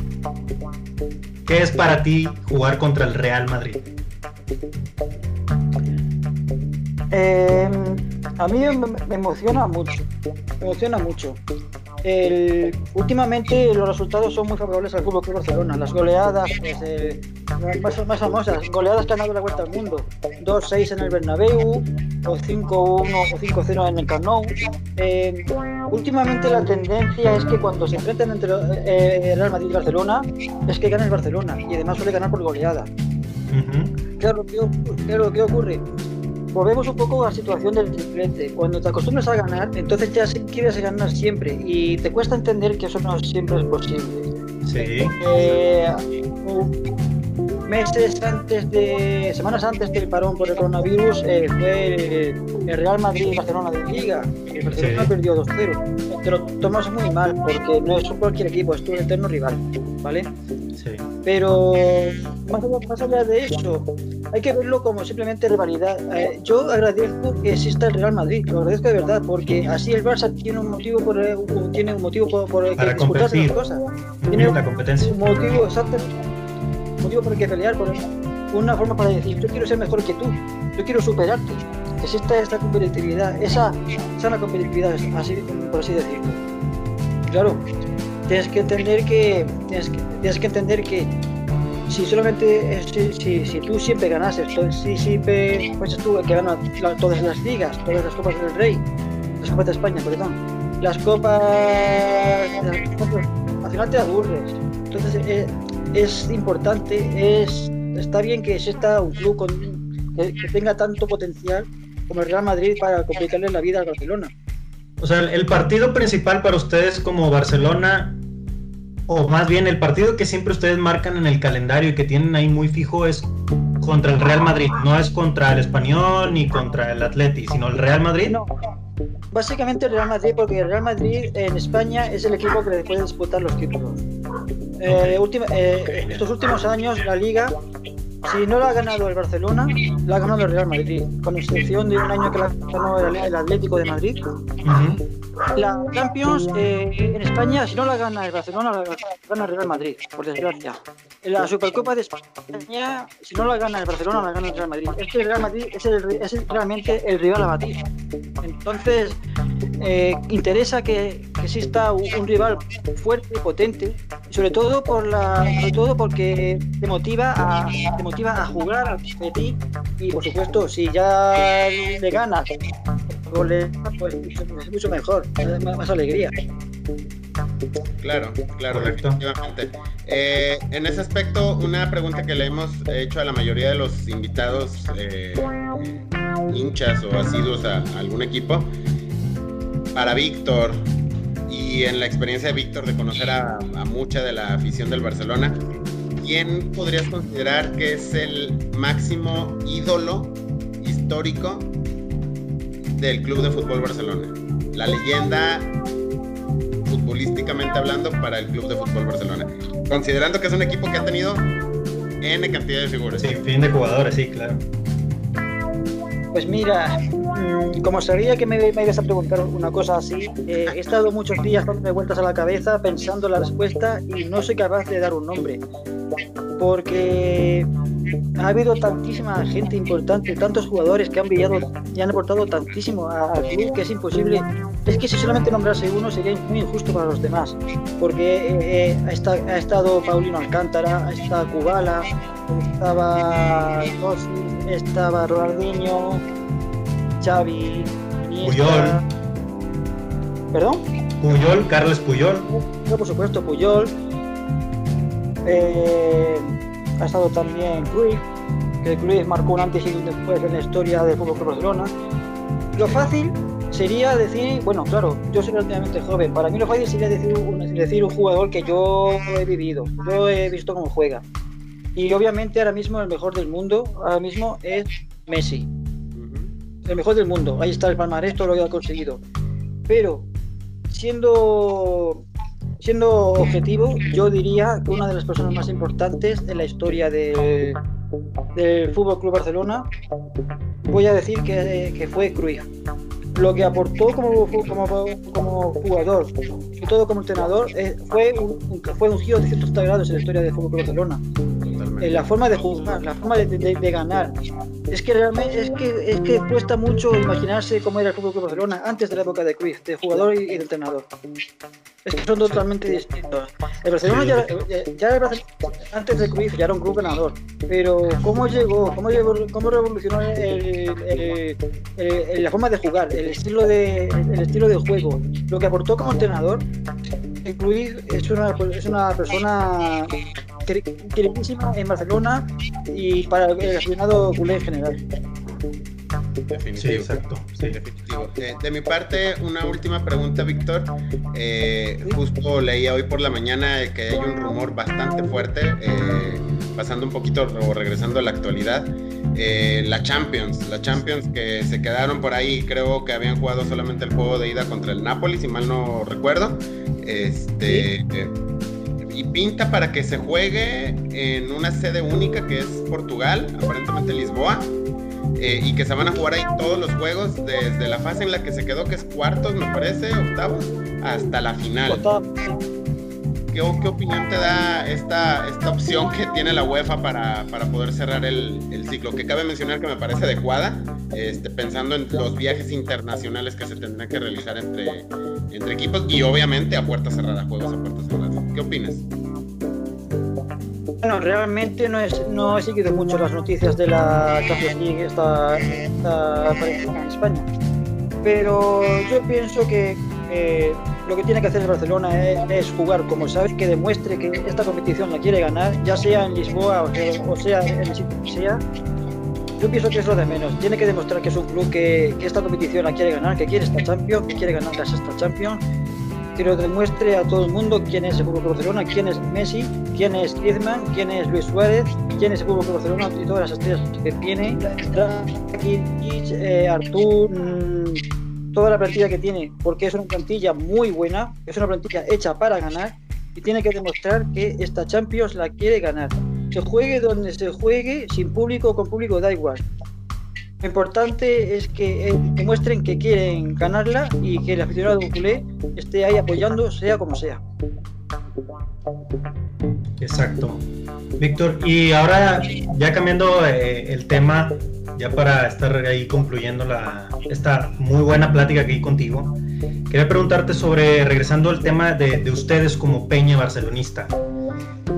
¿Qué es para ti jugar contra el Real Madrid? Eh, a mí me, emociona mucho, me emociona mucho. El, últimamente los resultados son muy favorables al Club Barcelona. Las goleadas, pues, eh, más, más, famosas, goleadas que han dado la vuelta al mundo. 2-6 en el Bernabéu, o 5-1 o 5-0 en el Camp Nou. Eh, últimamente la tendencia es que cuando se enfrentan entre eh, Real Madrid y Barcelona, es que gana el Barcelona y además suele ganar por goleada. claro, ¿qué, claro, ¿qué ocurre? Volvemos un poco a la situación del triplete. Cuando te acostumbras a ganar, entonces ya quieres ganar siempre y te cuesta entender que eso no siempre es posible. Sí. Eh, meses antes de, semanas antes del parón por el coronavirus, eh, fue el Real Madrid y Barcelona de Liga. El Barcelona perdió 2-0. Te lo tomas muy mal porque no es cualquier equipo, es tu eterno rival, ¿vale? Sí. Pero más allá, de eso, hay que verlo como simplemente rivalidad. Eh, yo agradezco que exista el Real Madrid, lo agradezco de verdad, porque así el Barça tiene un motivo por, tiene un motivo por, por Para competir. las cosas. Tiene una competencia. Un motivo exacto motivo por el que pelear, por una forma para decir, yo quiero ser mejor que tú, yo quiero superarte. Que exista esta competitividad, esa sana competitividad, así, por así decirlo. Claro, tienes que entender que tienes que, tienes que entender que si solamente si, si, tú siempre ganases, si siempre fueses tú que gana todas las ligas, todas las copas del Rey, las copas de España, perdón, las copas, las copas al final te aburres. Entonces eh, es importante, es está bien que exista un club con, que, tenga tanto potencial como el Real Madrid para complicarle la vida al Barcelona. O sea, el partido principal para ustedes como Barcelona, o más bien el partido que siempre ustedes marcan en el calendario y que tienen ahí muy fijo es contra el Real Madrid, no es contra el Español ni contra el Atleti, sino el Real Madrid. No, básicamente el Real Madrid, porque el Real Madrid en España es el equipo que le puede disputar los títulos. Eh, eh, estos últimos años la liga si no la ha ganado el Barcelona, la ha ganado el Real Madrid, con excepción de un año que la ganó el Atlético de Madrid. La Champions eh, en España, si no la gana el Barcelona, la gana el Real Madrid, por desgracia. La Supercopa de España, si no la gana el Barcelona, la gana el Real Madrid. Este Real Madrid es, es realmente el rival a batir. Entonces, eh, interesa que, exista un, rival fuerte, potente, sobre todo por la, sobre todo porque te motiva a, te motiva a jugar, a competir y por supuesto si ya le ganas pues es mucho mejor, más, más alegría. Claro, claro, definitivamente. Eh, en ese aspecto, una pregunta que le hemos hecho a la mayoría de los invitados eh, hinchas o asiduos a, algún equipo, para Víctor y en la experiencia de Víctor de conocer a, a mucha de la afición del Barcelona, ¿quién podrías considerar que es el máximo ídolo histórico del Club de Fútbol Barcelona. La leyenda futbolísticamente hablando para el Club de Fútbol Barcelona. Considerando que es un equipo que ha tenido N cantidad de figuras. Sí, fin de jugadores, sí, claro. Pues mira, mm, como sabía que me, me ibas a preguntar una cosa así, eh, he estado muchos días dándome vueltas a la cabeza pensando la respuesta y no soy capaz de dar un nombre. Porque ha habido tantísima gente importante, tantos jugadores que han brillado y han aportado tantísimo al club que es imposible. Es que si solamente nombrase uno sería muy injusto para los demás, porque eh, eh, ha, estado Paulino Alcántara, ha estado Kubala, estaba Rossi, estaba Ronaldinho, Xavi, Puyol. ¿Perdón? Puyol, Carlos Puyol. No, por supuesto, Puyol. Eh, ha estado también Cruyff, que Cruyff marcó un antes y un después en la historia del fútbol Barcelona. Lo fácil sería decir, bueno, claro, yo soy relativamente joven, para mí lo fácil sería decir un, decir un jugador que yo he vivido, yo he visto cómo juega. Y obviamente ahora mismo el mejor del mundo, ahora mismo es Messi. El mejor del mundo, ahí está el palmarés, todo lo que ha conseguido. Pero siendo Siendo objetivo, yo diría que una de las personas más importantes en la historia del, Fútbol Club Barcelona, voy a decir que, que fue Cruyff. Lo que aportó como, como, como jugador y todo como entrenador eh, fue, un, fue un giro de 180 grados en la historia del Fútbol Club Barcelona. Eh, la forma de jugar, la forma de, de, de, ganar. Es que realmente es que, es que cuesta mucho imaginarse cómo era el Fútbol Club Barcelona antes de la época de Cruyff, de jugador y, y de entrenador. Es que son totalmente distintos. El Barcelona ya, ya, antes de Cruyff ya era un club ganador, pero cómo llegó, cómo, llegó, cómo revolucionó el, el, la forma de jugar, el estilo de, el estilo de juego, lo que aportó como entrenador, Cruyff es una, es una persona queridísima en Barcelona y para el aficionado culé en general. Definitivo. Sí, exacto. Sí. Definitivo. Eh, de mi parte, una última pregunta, Víctor. Eh, justo leía hoy por la mañana que hay un rumor bastante fuerte, eh, pasando un poquito o regresando a la actualidad. Eh, la Champions, la Champions que se quedaron por ahí, creo que habían jugado solamente el juego de ida contra el Napoli, si mal no recuerdo. Este. ¿Sí? Y pinta para que se juegue en una sede única que es Portugal, aparentemente Lisboa. Eh, y que se van a jugar ahí todos los juegos desde la fase en la que se quedó, que es cuartos, me parece, octavos, hasta la final. ¿Qué, opinión te da esta, esta opción que tiene la UEFA para, para poder cerrar el, el, ciclo? Que cabe mencionar que me parece adecuada, este, pensando en los viajes internacionales que se tendrán que realizar entre, entre equipos y obviamente a puerta cerrada, juegos a puerta cerrada. ¿Qué opinas? Bueno, realmente no, es, no he seguido mucho las noticias de la Champions League esta, esta en España, pero yo pienso que eh, lo que tiene que hacer el Barcelona es, es, jugar como sabe, que demuestre que esta competición la quiere ganar, ya sea en Lisboa o sea, o sea en el sitio que sea. Yo pienso que es lo de menos. Tiene que demostrar que es un club que, que esta competición la quiere ganar, que quiere esta Champions, que quiere ganar esta Champions que lo demuestre a todo el mundo quién es el Fútbol Barcelona, quién es Messi, quién es Griezmann, quién es Luis Suárez, quién es el Fútbol Barcelona y todas las estrellas que tiene, eh, Artur, mmm, toda la plantilla que tiene, porque es una plantilla muy buena, es una plantilla hecha para ganar y tiene que demostrar que esta Champions la quiere ganar. se juegue donde se juegue, sin público o con público, da igual. Lo importante es que, eh, muestren que quieren ganarla y que el aficionado culé esté ahí apoyando, sea como sea. Exacto. Víctor, y ahora ya cambiando eh, el tema, ya para estar ahí concluyendo la, esta muy buena plática aquí contigo, quería preguntarte sobre, regresando al tema de, de ustedes como Peña Barcelonista.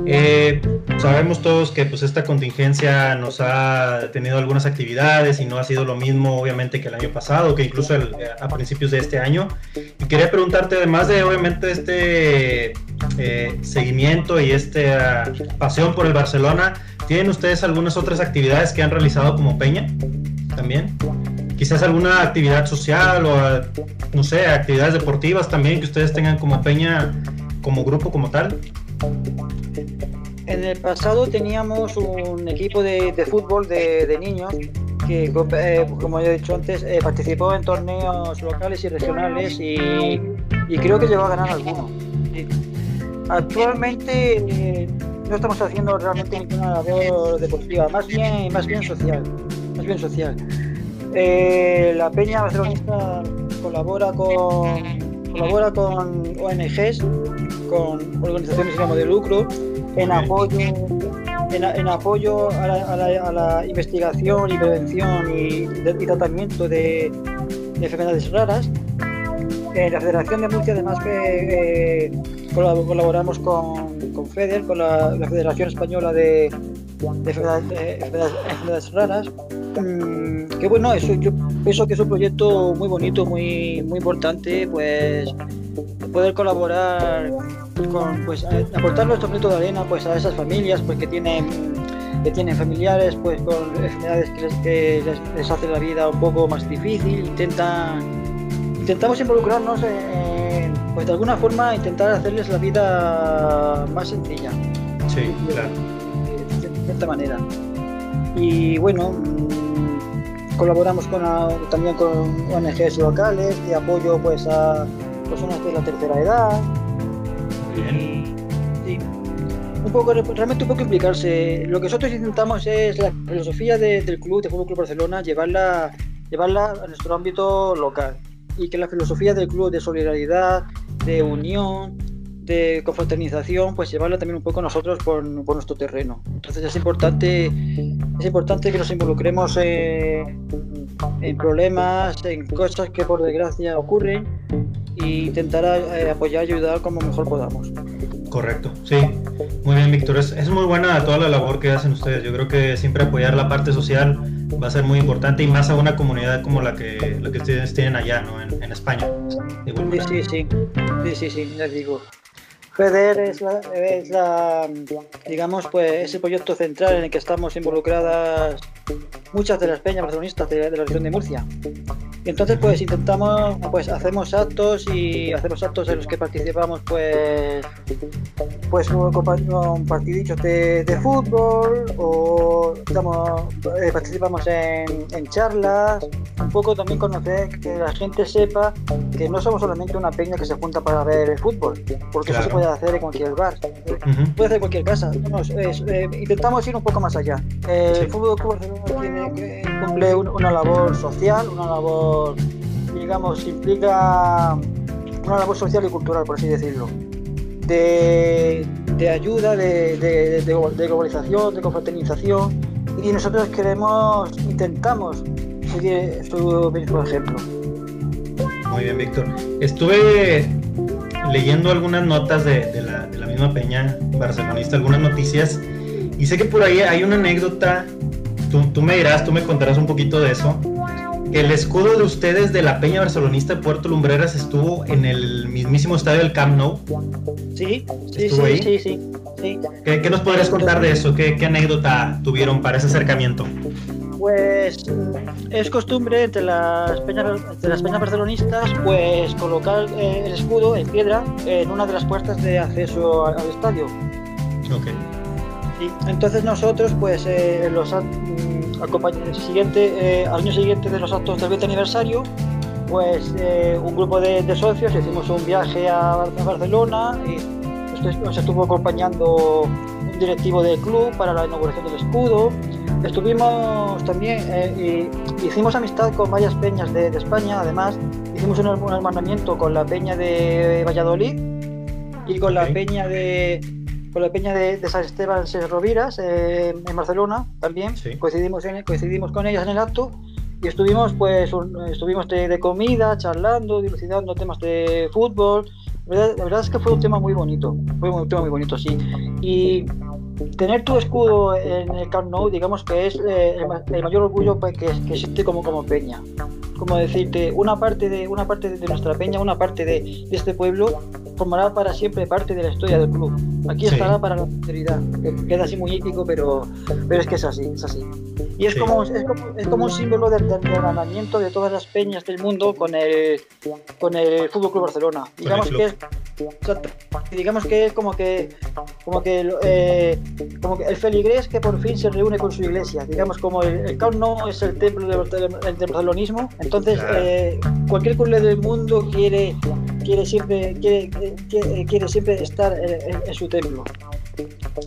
Eh, sabemos todos que pues esta contingencia nos ha tenido algunas actividades y no ha sido lo mismo obviamente que el año pasado, que incluso a principios de este año. Y quería preguntarte, además de obviamente este eh, seguimiento y esta pasión por el Barcelona, ¿tienen ustedes algunas otras actividades que han realizado como Peña también? Quizás alguna actividad social o, no sé, actividades deportivas también que ustedes tengan como Peña, como grupo, como tal. En el pasado teníamos un equipo de, fútbol de, niños que, eh, como he dicho antes, eh, participó en torneos locales y regionales y, creo que llegó a ganar alguno. Actualmente eh, no estamos haciendo realmente ninguna labor deportiva, más bien, más bien social. Más bien social. la Peña Barcelonista colabora con, colabora con ONGs, con organizaciones de lucro en apoyo, en, apoyo a la, investigación y prevención y, tratamiento de, enfermedades raras. En la Federación de Murcia además que eh, colaboramos con, con FEDER, con la, Federación Española de, enfermedades, raras. Mm, que bueno, eso, yo pienso que es un proyecto muy bonito, muy, muy importante, pues poder colaborar con, pues, aportar nuestro granito de arena pues, a esas familias pues, que, tienen, que tienen familiares pues, con enfermedades que, les, les, hace la vida un poco más difícil. Intentan, intentamos involucrarnos en, pues, de alguna forma, intentar hacerles la vida más sencilla. Sí, claro. De, cierta manera. Y bueno, mm, colaboramos con, también con ONGs locales de apoyo pues, a personas de la tercera edad. Sí. Un poco, realmente un poco implicarse. Lo que nosotros intentamos es la filosofía del club, de Fútbol Club Barcelona, llevarla, llevarla a nuestro ámbito local. Y que la filosofía del club de solidaridad, de unión, de confraternización, pues llevarla también un poco nosotros por, nuestro terreno. Entonces es importante, es importante que nos involucremos en, en problemas, en cosas que por desgracia ocurren y intentar eh, apoyar y ayudar como mejor podamos. Correcto, sí. Muy bien, Víctor. Es, muy buena toda la labor que hacen ustedes. Yo creo que siempre apoyar la parte social va a ser muy importante y más a una comunidad como la que, ustedes tienen allá, ¿no? En España. Sí, sí, sí. Sí, sí, sí, ya digo. FEDER es la, es la, digamos, pues ese proyecto central en el que estamos involucradas muchas de las peñas barcelonistas de, la región de Murcia. Y entonces pues intentamos, pues hacemos actos y hacemos actos en los que participamos pues pues con, partidillos de, de, fútbol o eh, participamos en, en, charlas, un poco también conocer que la gente sepa que no somos solamente una peña que se junta para ver el fútbol, porque eso se puede hacer en cualquier bar, puede hacer en cualquier casa. Eh, intentamos ir un poco más allá. El Fútbol Club tiene, cumple una labor social, una labor, digamos, implica una labor social y cultural, por así decirlo. De, de ayuda, de, de, globalización, de confraternización, y nosotros queremos, intentamos seguir su mismo ejemplo. Muy bien, Víctor. Estuve leyendo algunas notas de, de, la, de la misma Peña barcelonista, algunas noticias, y sé que por ahí hay una anécdota tú, me dirás, tú me contarás un poquito de eso. El escudo de ustedes de la Peña Barcelonista de Puerto Lumbreras estuvo en el mismísimo estadio del Camp Nou. Sí, sí, sí, sí, sí, ¿Qué, nos podrías contar de eso? ¿Qué, anécdota tuvieron para ese acercamiento? Pues es costumbre entre las peñas, las peñas barcelonistas pues colocar eh, el escudo en piedra en una de las puertas de acceso al, estadio. Ok. entonces nosotros pues eh, los, el siguiente, eh, al año siguiente de los actos del 20 aniversario, pues eh, un grupo de, socios hicimos un viaje a, Barcelona y nos estuvo acompañando un directivo del club para la inauguración del escudo. Estuvimos también, eh, y hicimos amistad con varias peñas de, España, además hicimos un, hermanamiento con la peña de Valladolid y con la peña de con la peña de, San Esteban Ses Roviras eh, en Barcelona también. Coincidimos en, coincidimos con ellas en el acto y estuvimos pues estuvimos de, comida charlando dilucidando temas de fútbol. La verdad, es que fue un tema muy bonito fue un tema muy bonito sí. Y tener tu escudo en el Camp Nou digamos que es eh, el, mayor orgullo que, que existe como como peña. Como decirte una parte de una parte de nuestra peña una parte de, de este pueblo formará para siempre parte de la historia del club. Aquí estará para la posteridad. Queda así muy épico, pero, pero es que es así, es así. Y es como, es como, es como un símbolo del, del de todas las peñas del mundo con el, con el Fútbol Club Barcelona. Digamos que es digamos que es como que como que, eh, como que el feligrés que por fin se reúne con su iglesia digamos como el, el Camp Nou es el templo del, barcelonismo entonces eh, cualquier club del mundo quiere quiere siempre quiere, quiere, siempre estar en, su templo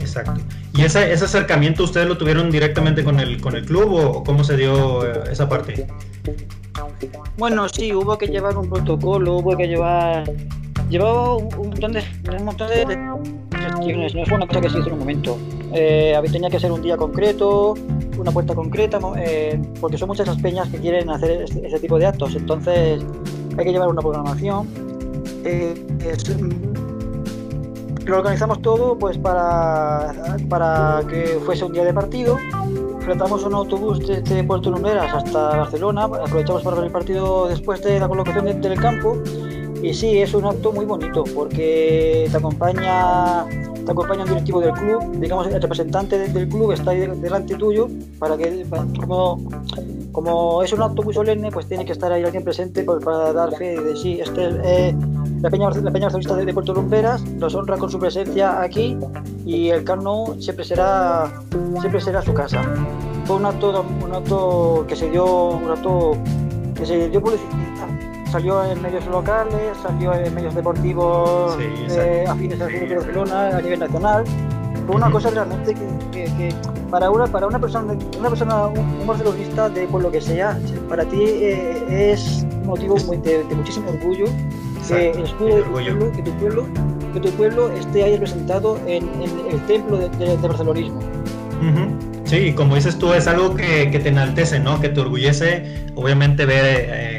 Exacto. ¿Y ese, ese acercamiento ustedes lo tuvieron directamente con el, con el club o cómo se dio eh, esa parte? Bueno, sí, hubo que llevar un protocolo, hubo que llevar llevaba un, montón de, un montón de, no fue una cosa que se hizo en un momento. Eh, tenía que ser un día concreto, una puerta concreta, eh, porque son muchas las peñas que quieren hacer este, este, tipo de actos, entonces hay que llevar una programación. Eh, lo organizamos todo pues para, para que fuese un día de partido. Fletamos un autobús desde Puerto Lumbreras hasta Barcelona, aprovechamos para ver el partido después de la colocación del campo y sí, es un acto muy bonito porque te acompaña, te acompaña un directivo del club, digamos, el representante del club está ahí delante tuyo para que, como, como es un acto muy solemne, pues tiene que estar ahí alguien presente para dar fe de sí, este eh, la Peña, la de Puerto Lumberas nos honra con su presencia aquí y el Carno siempre será, siempre será su casa. Fue un acto, un acto que se dio, un acto que se dio publicidad salió en medios locales, salió en medios deportivos eh, afines al de Barcelona a nivel nacional. Fue una cosa realmente que, para una para una persona una persona un, barcelonista de por lo que sea para ti eh, es motivo de, muchísimo orgullo que el escudo de tu pueblo, que tu pueblo que tu pueblo esté ahí representado en, el templo de, de, barcelonismo. Sí, como dices tú, es algo que, que, te enaltece, ¿no? Que te orgullece, obviamente, ver eh,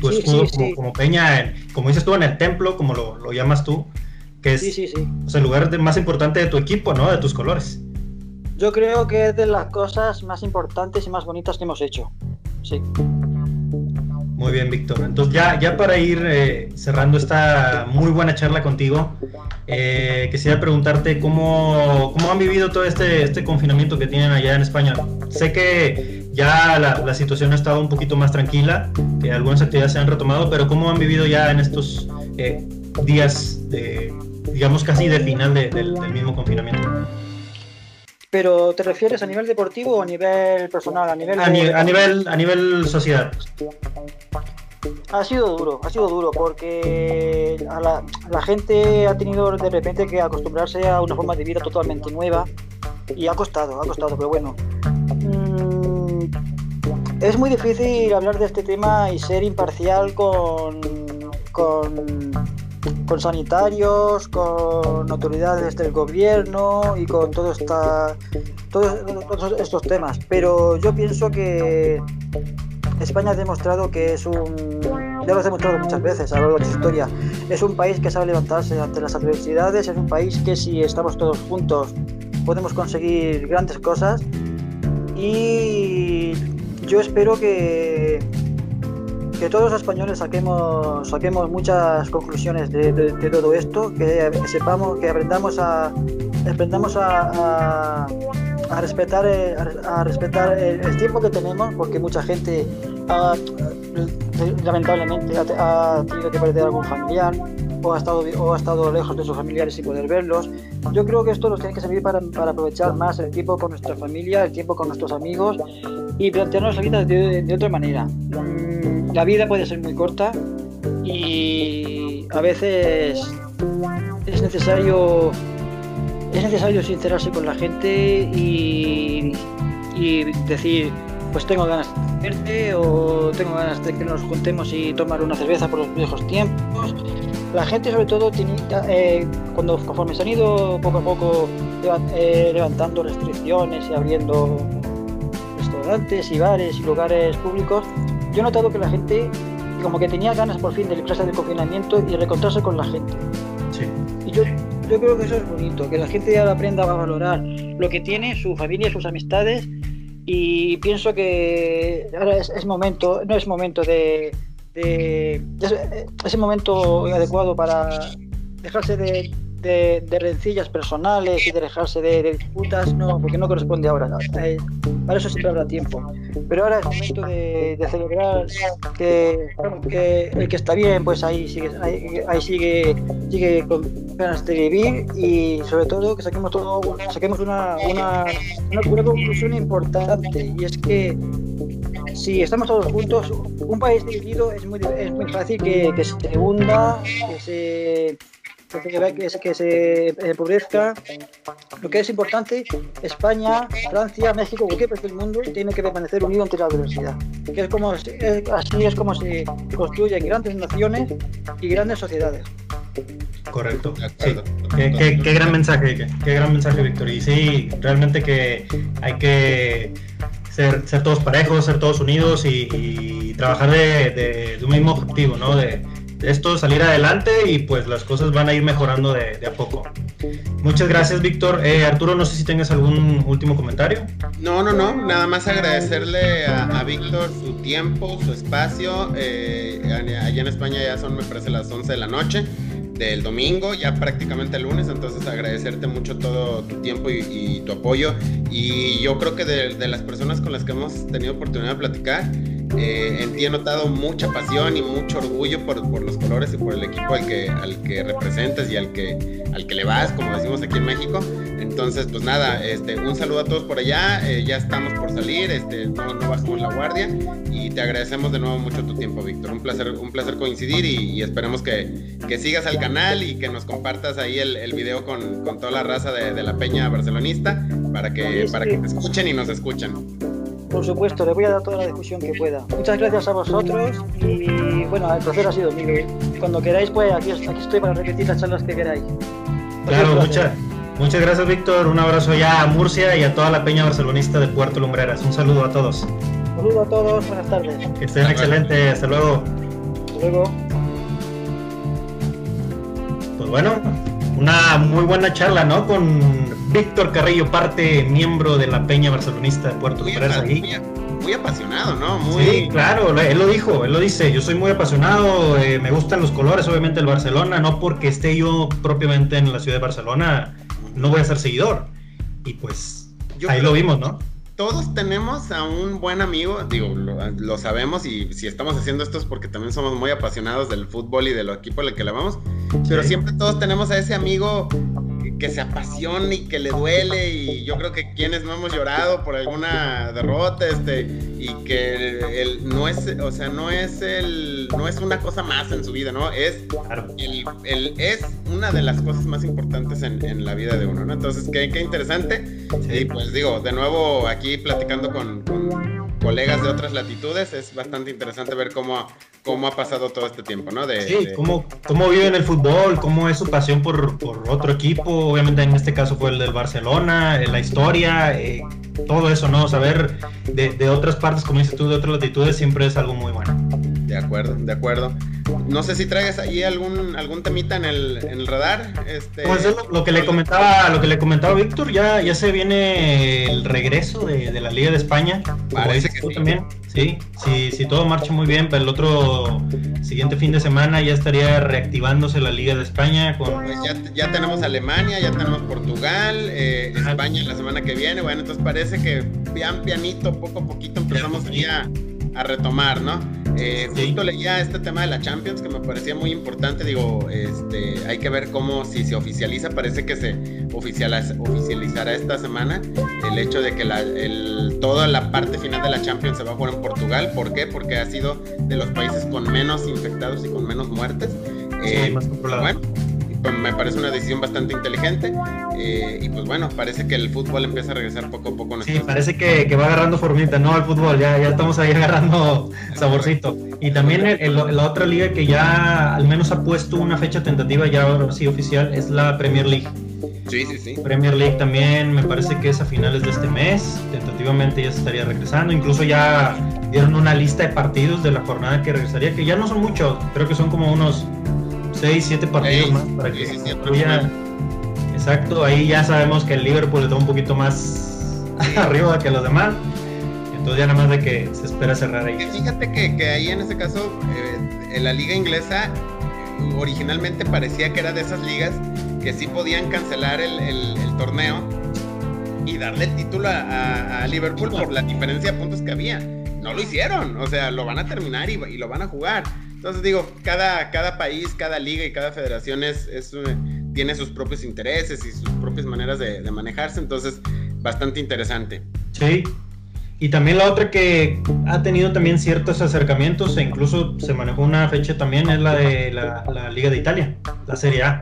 tu, escudo como, peña, como dices tú, en el templo, como lo, llamas tú, que es el lugar más importante de tu equipo, ¿no? De tus colores. Yo creo que es de las cosas más importantes y más bonitas que hemos hecho. Sí. Muy bien, Víctor. Entonces, ya, ya para ir eh, cerrando esta muy buena charla contigo, eh, quisiera preguntarte cómo, cómo, han vivido todo este, este confinamiento que tienen allá en España. Sé que ya la, situación ha estado un poquito más tranquila, que algunas actividades se han retomado, pero cómo han vivido ya en estos eh, días, de, digamos, casi de final del mismo confinamiento. Pero ¿te refieres a nivel deportivo o a nivel personal? A nivel, a, nivel, a nivel sociedad. Ha sido duro, ha sido duro porque la, gente ha tenido de repente que acostumbrarse a una forma de vida totalmente nueva y ha costado, ha costado, pero bueno. Mm, es muy difícil hablar de este tema y ser imparcial con, con con sanitarios, con autoridades del gobierno y con todo esta, todos, estos temas. Pero yo pienso que España ha demostrado que es un, ya lo ha demostrado muchas veces a lo largo de su historia, es un país que sabe levantarse ante las adversidades, es un país que si estamos todos juntos podemos conseguir grandes cosas y yo espero que que todos los españoles saquemos, saquemos muchas conclusiones de, todo esto, que, sepamos, que aprendamos a, aprendamos a, a, respetar, eh, a, respetar el, tiempo que tenemos, porque mucha gente lamentablemente ha, tenido que perder algún familiar o ha, estado, o ha estado lejos de sus familiares sin poder verlos. Yo creo que esto nos tiene que servir para, para aprovechar más el tiempo con nuestra familia, el tiempo con nuestros amigos y plantearnos la vida de, de otra manera. La vida puede ser muy corta y a veces es necesario es necesario sincerarse con la gente y, y decir pues tengo ganas de verte o tengo ganas de que nos juntemos y tomar una cerveza por los viejos tiempos. La gente sobre todo tiene, eh, cuando conforme se han ido poco a poco eh, levantando restricciones y abriendo restaurantes y bares y lugares públicos, yo he notado que la gente como que tenía ganas por fin de librarse del confinamiento y reencontrarse con la gente. Sí. Y yo, yo creo que eso es bonito, que la gente ya aprenda a valorar lo que tiene, su familia, sus amistades y pienso que ahora es, momento, no es momento de, de, es, momento adecuado para dejarse de, de, rencillas personales y de dejarse de, disputas, no, porque no corresponde ahora. Eh, para eso siempre habrá tiempo. Pero ahora es momento de, celebrar que, el que está bien, pues ahí sigue, ahí, sigue, sigue con ganas de vivir y sobre todo que saquemos todo, saquemos una, una, una, conclusión importante y es que si estamos todos juntos, un país dividido es muy, es muy fácil que, que se hunda, que se que se, que se empobrezca. Lo que es importante, España, Francia, México, cualquier país del mundo tiene que permanecer unido ante la diversidad. Que es como, así es como se construyen grandes naciones y grandes sociedades. Correcto. Sí. Qué, gran mensaje, qué, gran mensaje, Víctor. Y sí, realmente que hay que ser, ser todos parejos, ser todos unidos y, trabajar de, de, un mismo objetivo, ¿no? De, esto salir adelante y pues las cosas van a ir mejorando de, a poco. Muchas gracias, Víctor. Eh, Arturo, no sé si tengas algún último comentario. No, no, no. Nada más agradecerle a, Víctor su tiempo, su espacio. Eh, allá en España ya son, me parece, las 11 de la noche del domingo, ya prácticamente el lunes, entonces agradecerte mucho todo tu tiempo y, tu apoyo. Y yo creo que de, de, las personas con las que hemos tenido oportunidad de platicar, eh, en ti he notado mucha pasión y mucho orgullo por, por, los colores y por el equipo al que, al que representas y al que, al que le vas, como decimos aquí en México. Entonces, pues nada, este, un saludo a todos por allá, eh, ya estamos por salir, este, no, no, bajamos la guardia y te agradecemos de nuevo mucho tu tiempo, Víctor. Un placer, un placer coincidir y, esperemos que, que, sigas al canal y que nos compartas ahí el, el video con, con, toda la raza de, de, la Peña Barcelonista para que, para que te escuchen y nos escuchen. Por supuesto, le voy a dar toda la discusión que pueda. Muchas gracias a vosotros y bueno, el placer ha sido mío. Cuando queráis, pues aquí, estoy para repetir las charlas que queráis. Claro, muchas, muchas gracias Víctor. Un abrazo ya a Murcia y a toda la peña barcelonista de Puerto Lumbreras. Un saludo a todos. Un saludo a todos, buenas tardes. Que estén excelentes, hasta luego. Hasta luego. Pues bueno, una muy buena charla, ¿no? Con Víctor Carrillo, parte miembro de la Peña Barcelonista de Puerto muy, muy, apasionado, ¿no? Muy... Sí, claro, él lo dijo, él lo dice, yo soy muy apasionado, eh, me gustan los colores, obviamente el Barcelona, no porque esté yo propiamente en la ciudad de Barcelona, no voy a ser seguidor. Y pues ahí lo vimos, ¿no? todos tenemos a un buen amigo, digo, lo, sabemos y si estamos haciendo esto es porque también somos muy apasionados del fútbol y del equipo al que le vamos, pero siempre todos tenemos a ese amigo que se apasiona y que le duele y yo creo que quienes no hemos llorado por alguna derrota este y que el, no es o sea no es el no es una cosa más en su vida no es el, es una de las cosas más importantes en, en la vida de uno no entonces qué, qué interesante. Y pues digo de nuevo aquí platicando con, colegas de otras latitudes es bastante interesante ver cómo cómo ha pasado todo este tiempo, ¿no? De, sí, Cómo, cómo viven el fútbol, cómo es su pasión por, por, otro equipo, obviamente en este caso fue el del Barcelona, la historia, eh, todo eso, ¿no? Saber de, de, otras partes, como dices tú, de otras latitudes, siempre es algo muy bueno. De acuerdo, de acuerdo. No sé si traigas ahí algún, algún temita en el, en el radar. Este, pues lo, que le comentaba, lo que le comentaba Víctor, ya, ya se viene el regreso de, de la Liga de España. Parece que tú también. Sí, sí, sí, todo marcha muy bien, pero el otro siguiente fin de semana ya estaría reactivándose la Liga de España. Con... Pues ya, ya tenemos Alemania, ya tenemos Portugal, eh, España la semana que viene. Bueno, entonces parece que pian pianito, poco a poquito empezamos ya a retomar, ¿no? Eh, justo leía este tema de la Champions que me parecía muy importante. Digo, este, hay que ver cómo, si se oficializa, parece que se oficializará esta semana el hecho de que la, el, toda la parte final de la Champions se va a jugar en Portugal. ¿Por qué? Porque ha sido de los países con menos infectados y con menos muertes. Eh, más controlado. Bueno, me parece una decisión bastante inteligente. Eh, y pues bueno, parece que el fútbol empieza a regresar poco a poco. Sí, parece que, va agarrando formita, ¿no? El fútbol, ya, ya estamos ahí [laughs] agarrando saborcito. Y también la otra liga que ya al menos ha puesto una fecha tentativa, ya ahora sí oficial, es la Premier League. Sí, sí, sí. Premier League también me parece que es a finales de este mes. Tentativamente ya se estaría regresando. Incluso ya dieron una lista de partidos de la jornada que regresaría, que ya no son muchos, creo que son como unos 6, 7 partidos más para que sí, Exacto, ahí ya sabemos que el Liverpool está un poquito más [laughs] arriba que los demás. Entonces ya nada más de que se espera cerrar ahí. Fíjate que, que ahí en ese caso, eh, en la liga inglesa originalmente parecía que era de esas ligas que sí podían cancelar el, el, torneo y darle el título a, a, Liverpool por la diferencia de puntos que había. No lo hicieron, o sea, lo van a terminar y, y lo van a jugar. Entonces digo, cada, cada país, cada liga y cada federación es, es, tiene sus propios intereses y sus propias maneras de, manejarse, entonces bastante interesante. Sí, y también la otra que ha tenido también ciertos acercamientos e incluso se manejó una fecha también es la de la, Liga de Italia, la Serie A.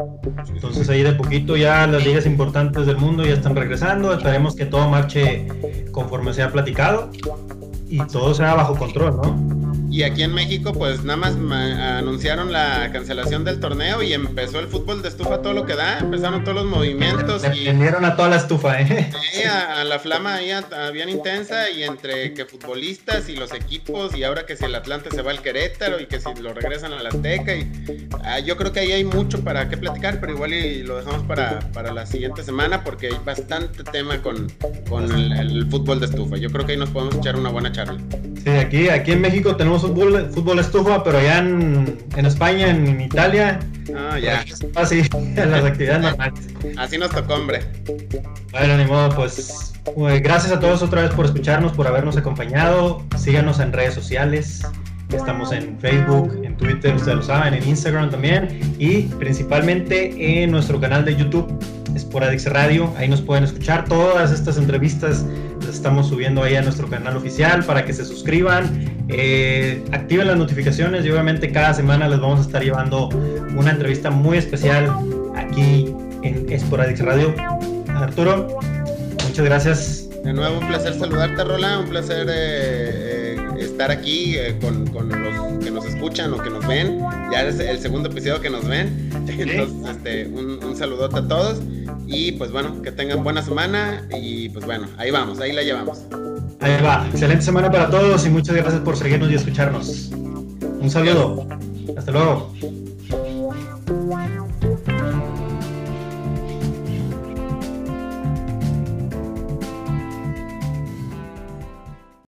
Entonces ahí de poquito ya las ligas importantes del mundo ya están regresando. Esperemos que todo marche conforme se ha platicado y todo sea bajo control, ¿no? Y aquí en México, pues nada más anunciaron la cancelación del torneo y empezó el fútbol de estufa todo lo que da. Empezaron todos los movimientos. y a toda la estufa, ¿eh? Sí, a, la flama ahí bien intensa y entre que futbolistas y los equipos y ahora que si el Atlante se va al Querétaro y que si lo regresan a la Azteca. Y, ah, yo creo que ahí hay mucho para qué platicar, pero igual y lo dejamos para, para la siguiente semana porque hay bastante tema con, con el, fútbol de estufa. Yo creo que ahí nos podemos echar una buena charla. Sí, aquí, aquí en México tenemos fútbol, fútbol estufa, pero allá en, en España, en Italia, ah, ya. así, en [laughs] las actividades normales. Así nos tocó, hombre. Bueno, ni modo, pues, pues gracias a todos otra vez por escucharnos, por habernos acompañado. Síganos en redes sociales. Estamos en Facebook, en Twitter, ustedes lo saben, en Instagram también y principalmente en nuestro canal de YouTube, Sporadix Radio. Ahí nos pueden escuchar todas estas entrevistas. Las estamos subiendo ahí a nuestro canal oficial para que se suscriban, eh, activen las notificaciones y obviamente cada semana les vamos a estar llevando una entrevista muy especial aquí en Sporadix Radio. Arturo, muchas gracias. De nuevo, un placer saludarte, Rola. Un placer eh, eh, estar aquí con, los que nos escuchan o que nos ven. Ya es el segundo episodio que nos ven. Entonces, este, un, un saludote a todos. Y pues bueno, que tengan buena semana. Y pues bueno, ahí vamos, ahí la llevamos. Ahí va. Excelente semana para todos y muchas gracias por seguirnos y escucharnos. Un saludo. Hasta luego.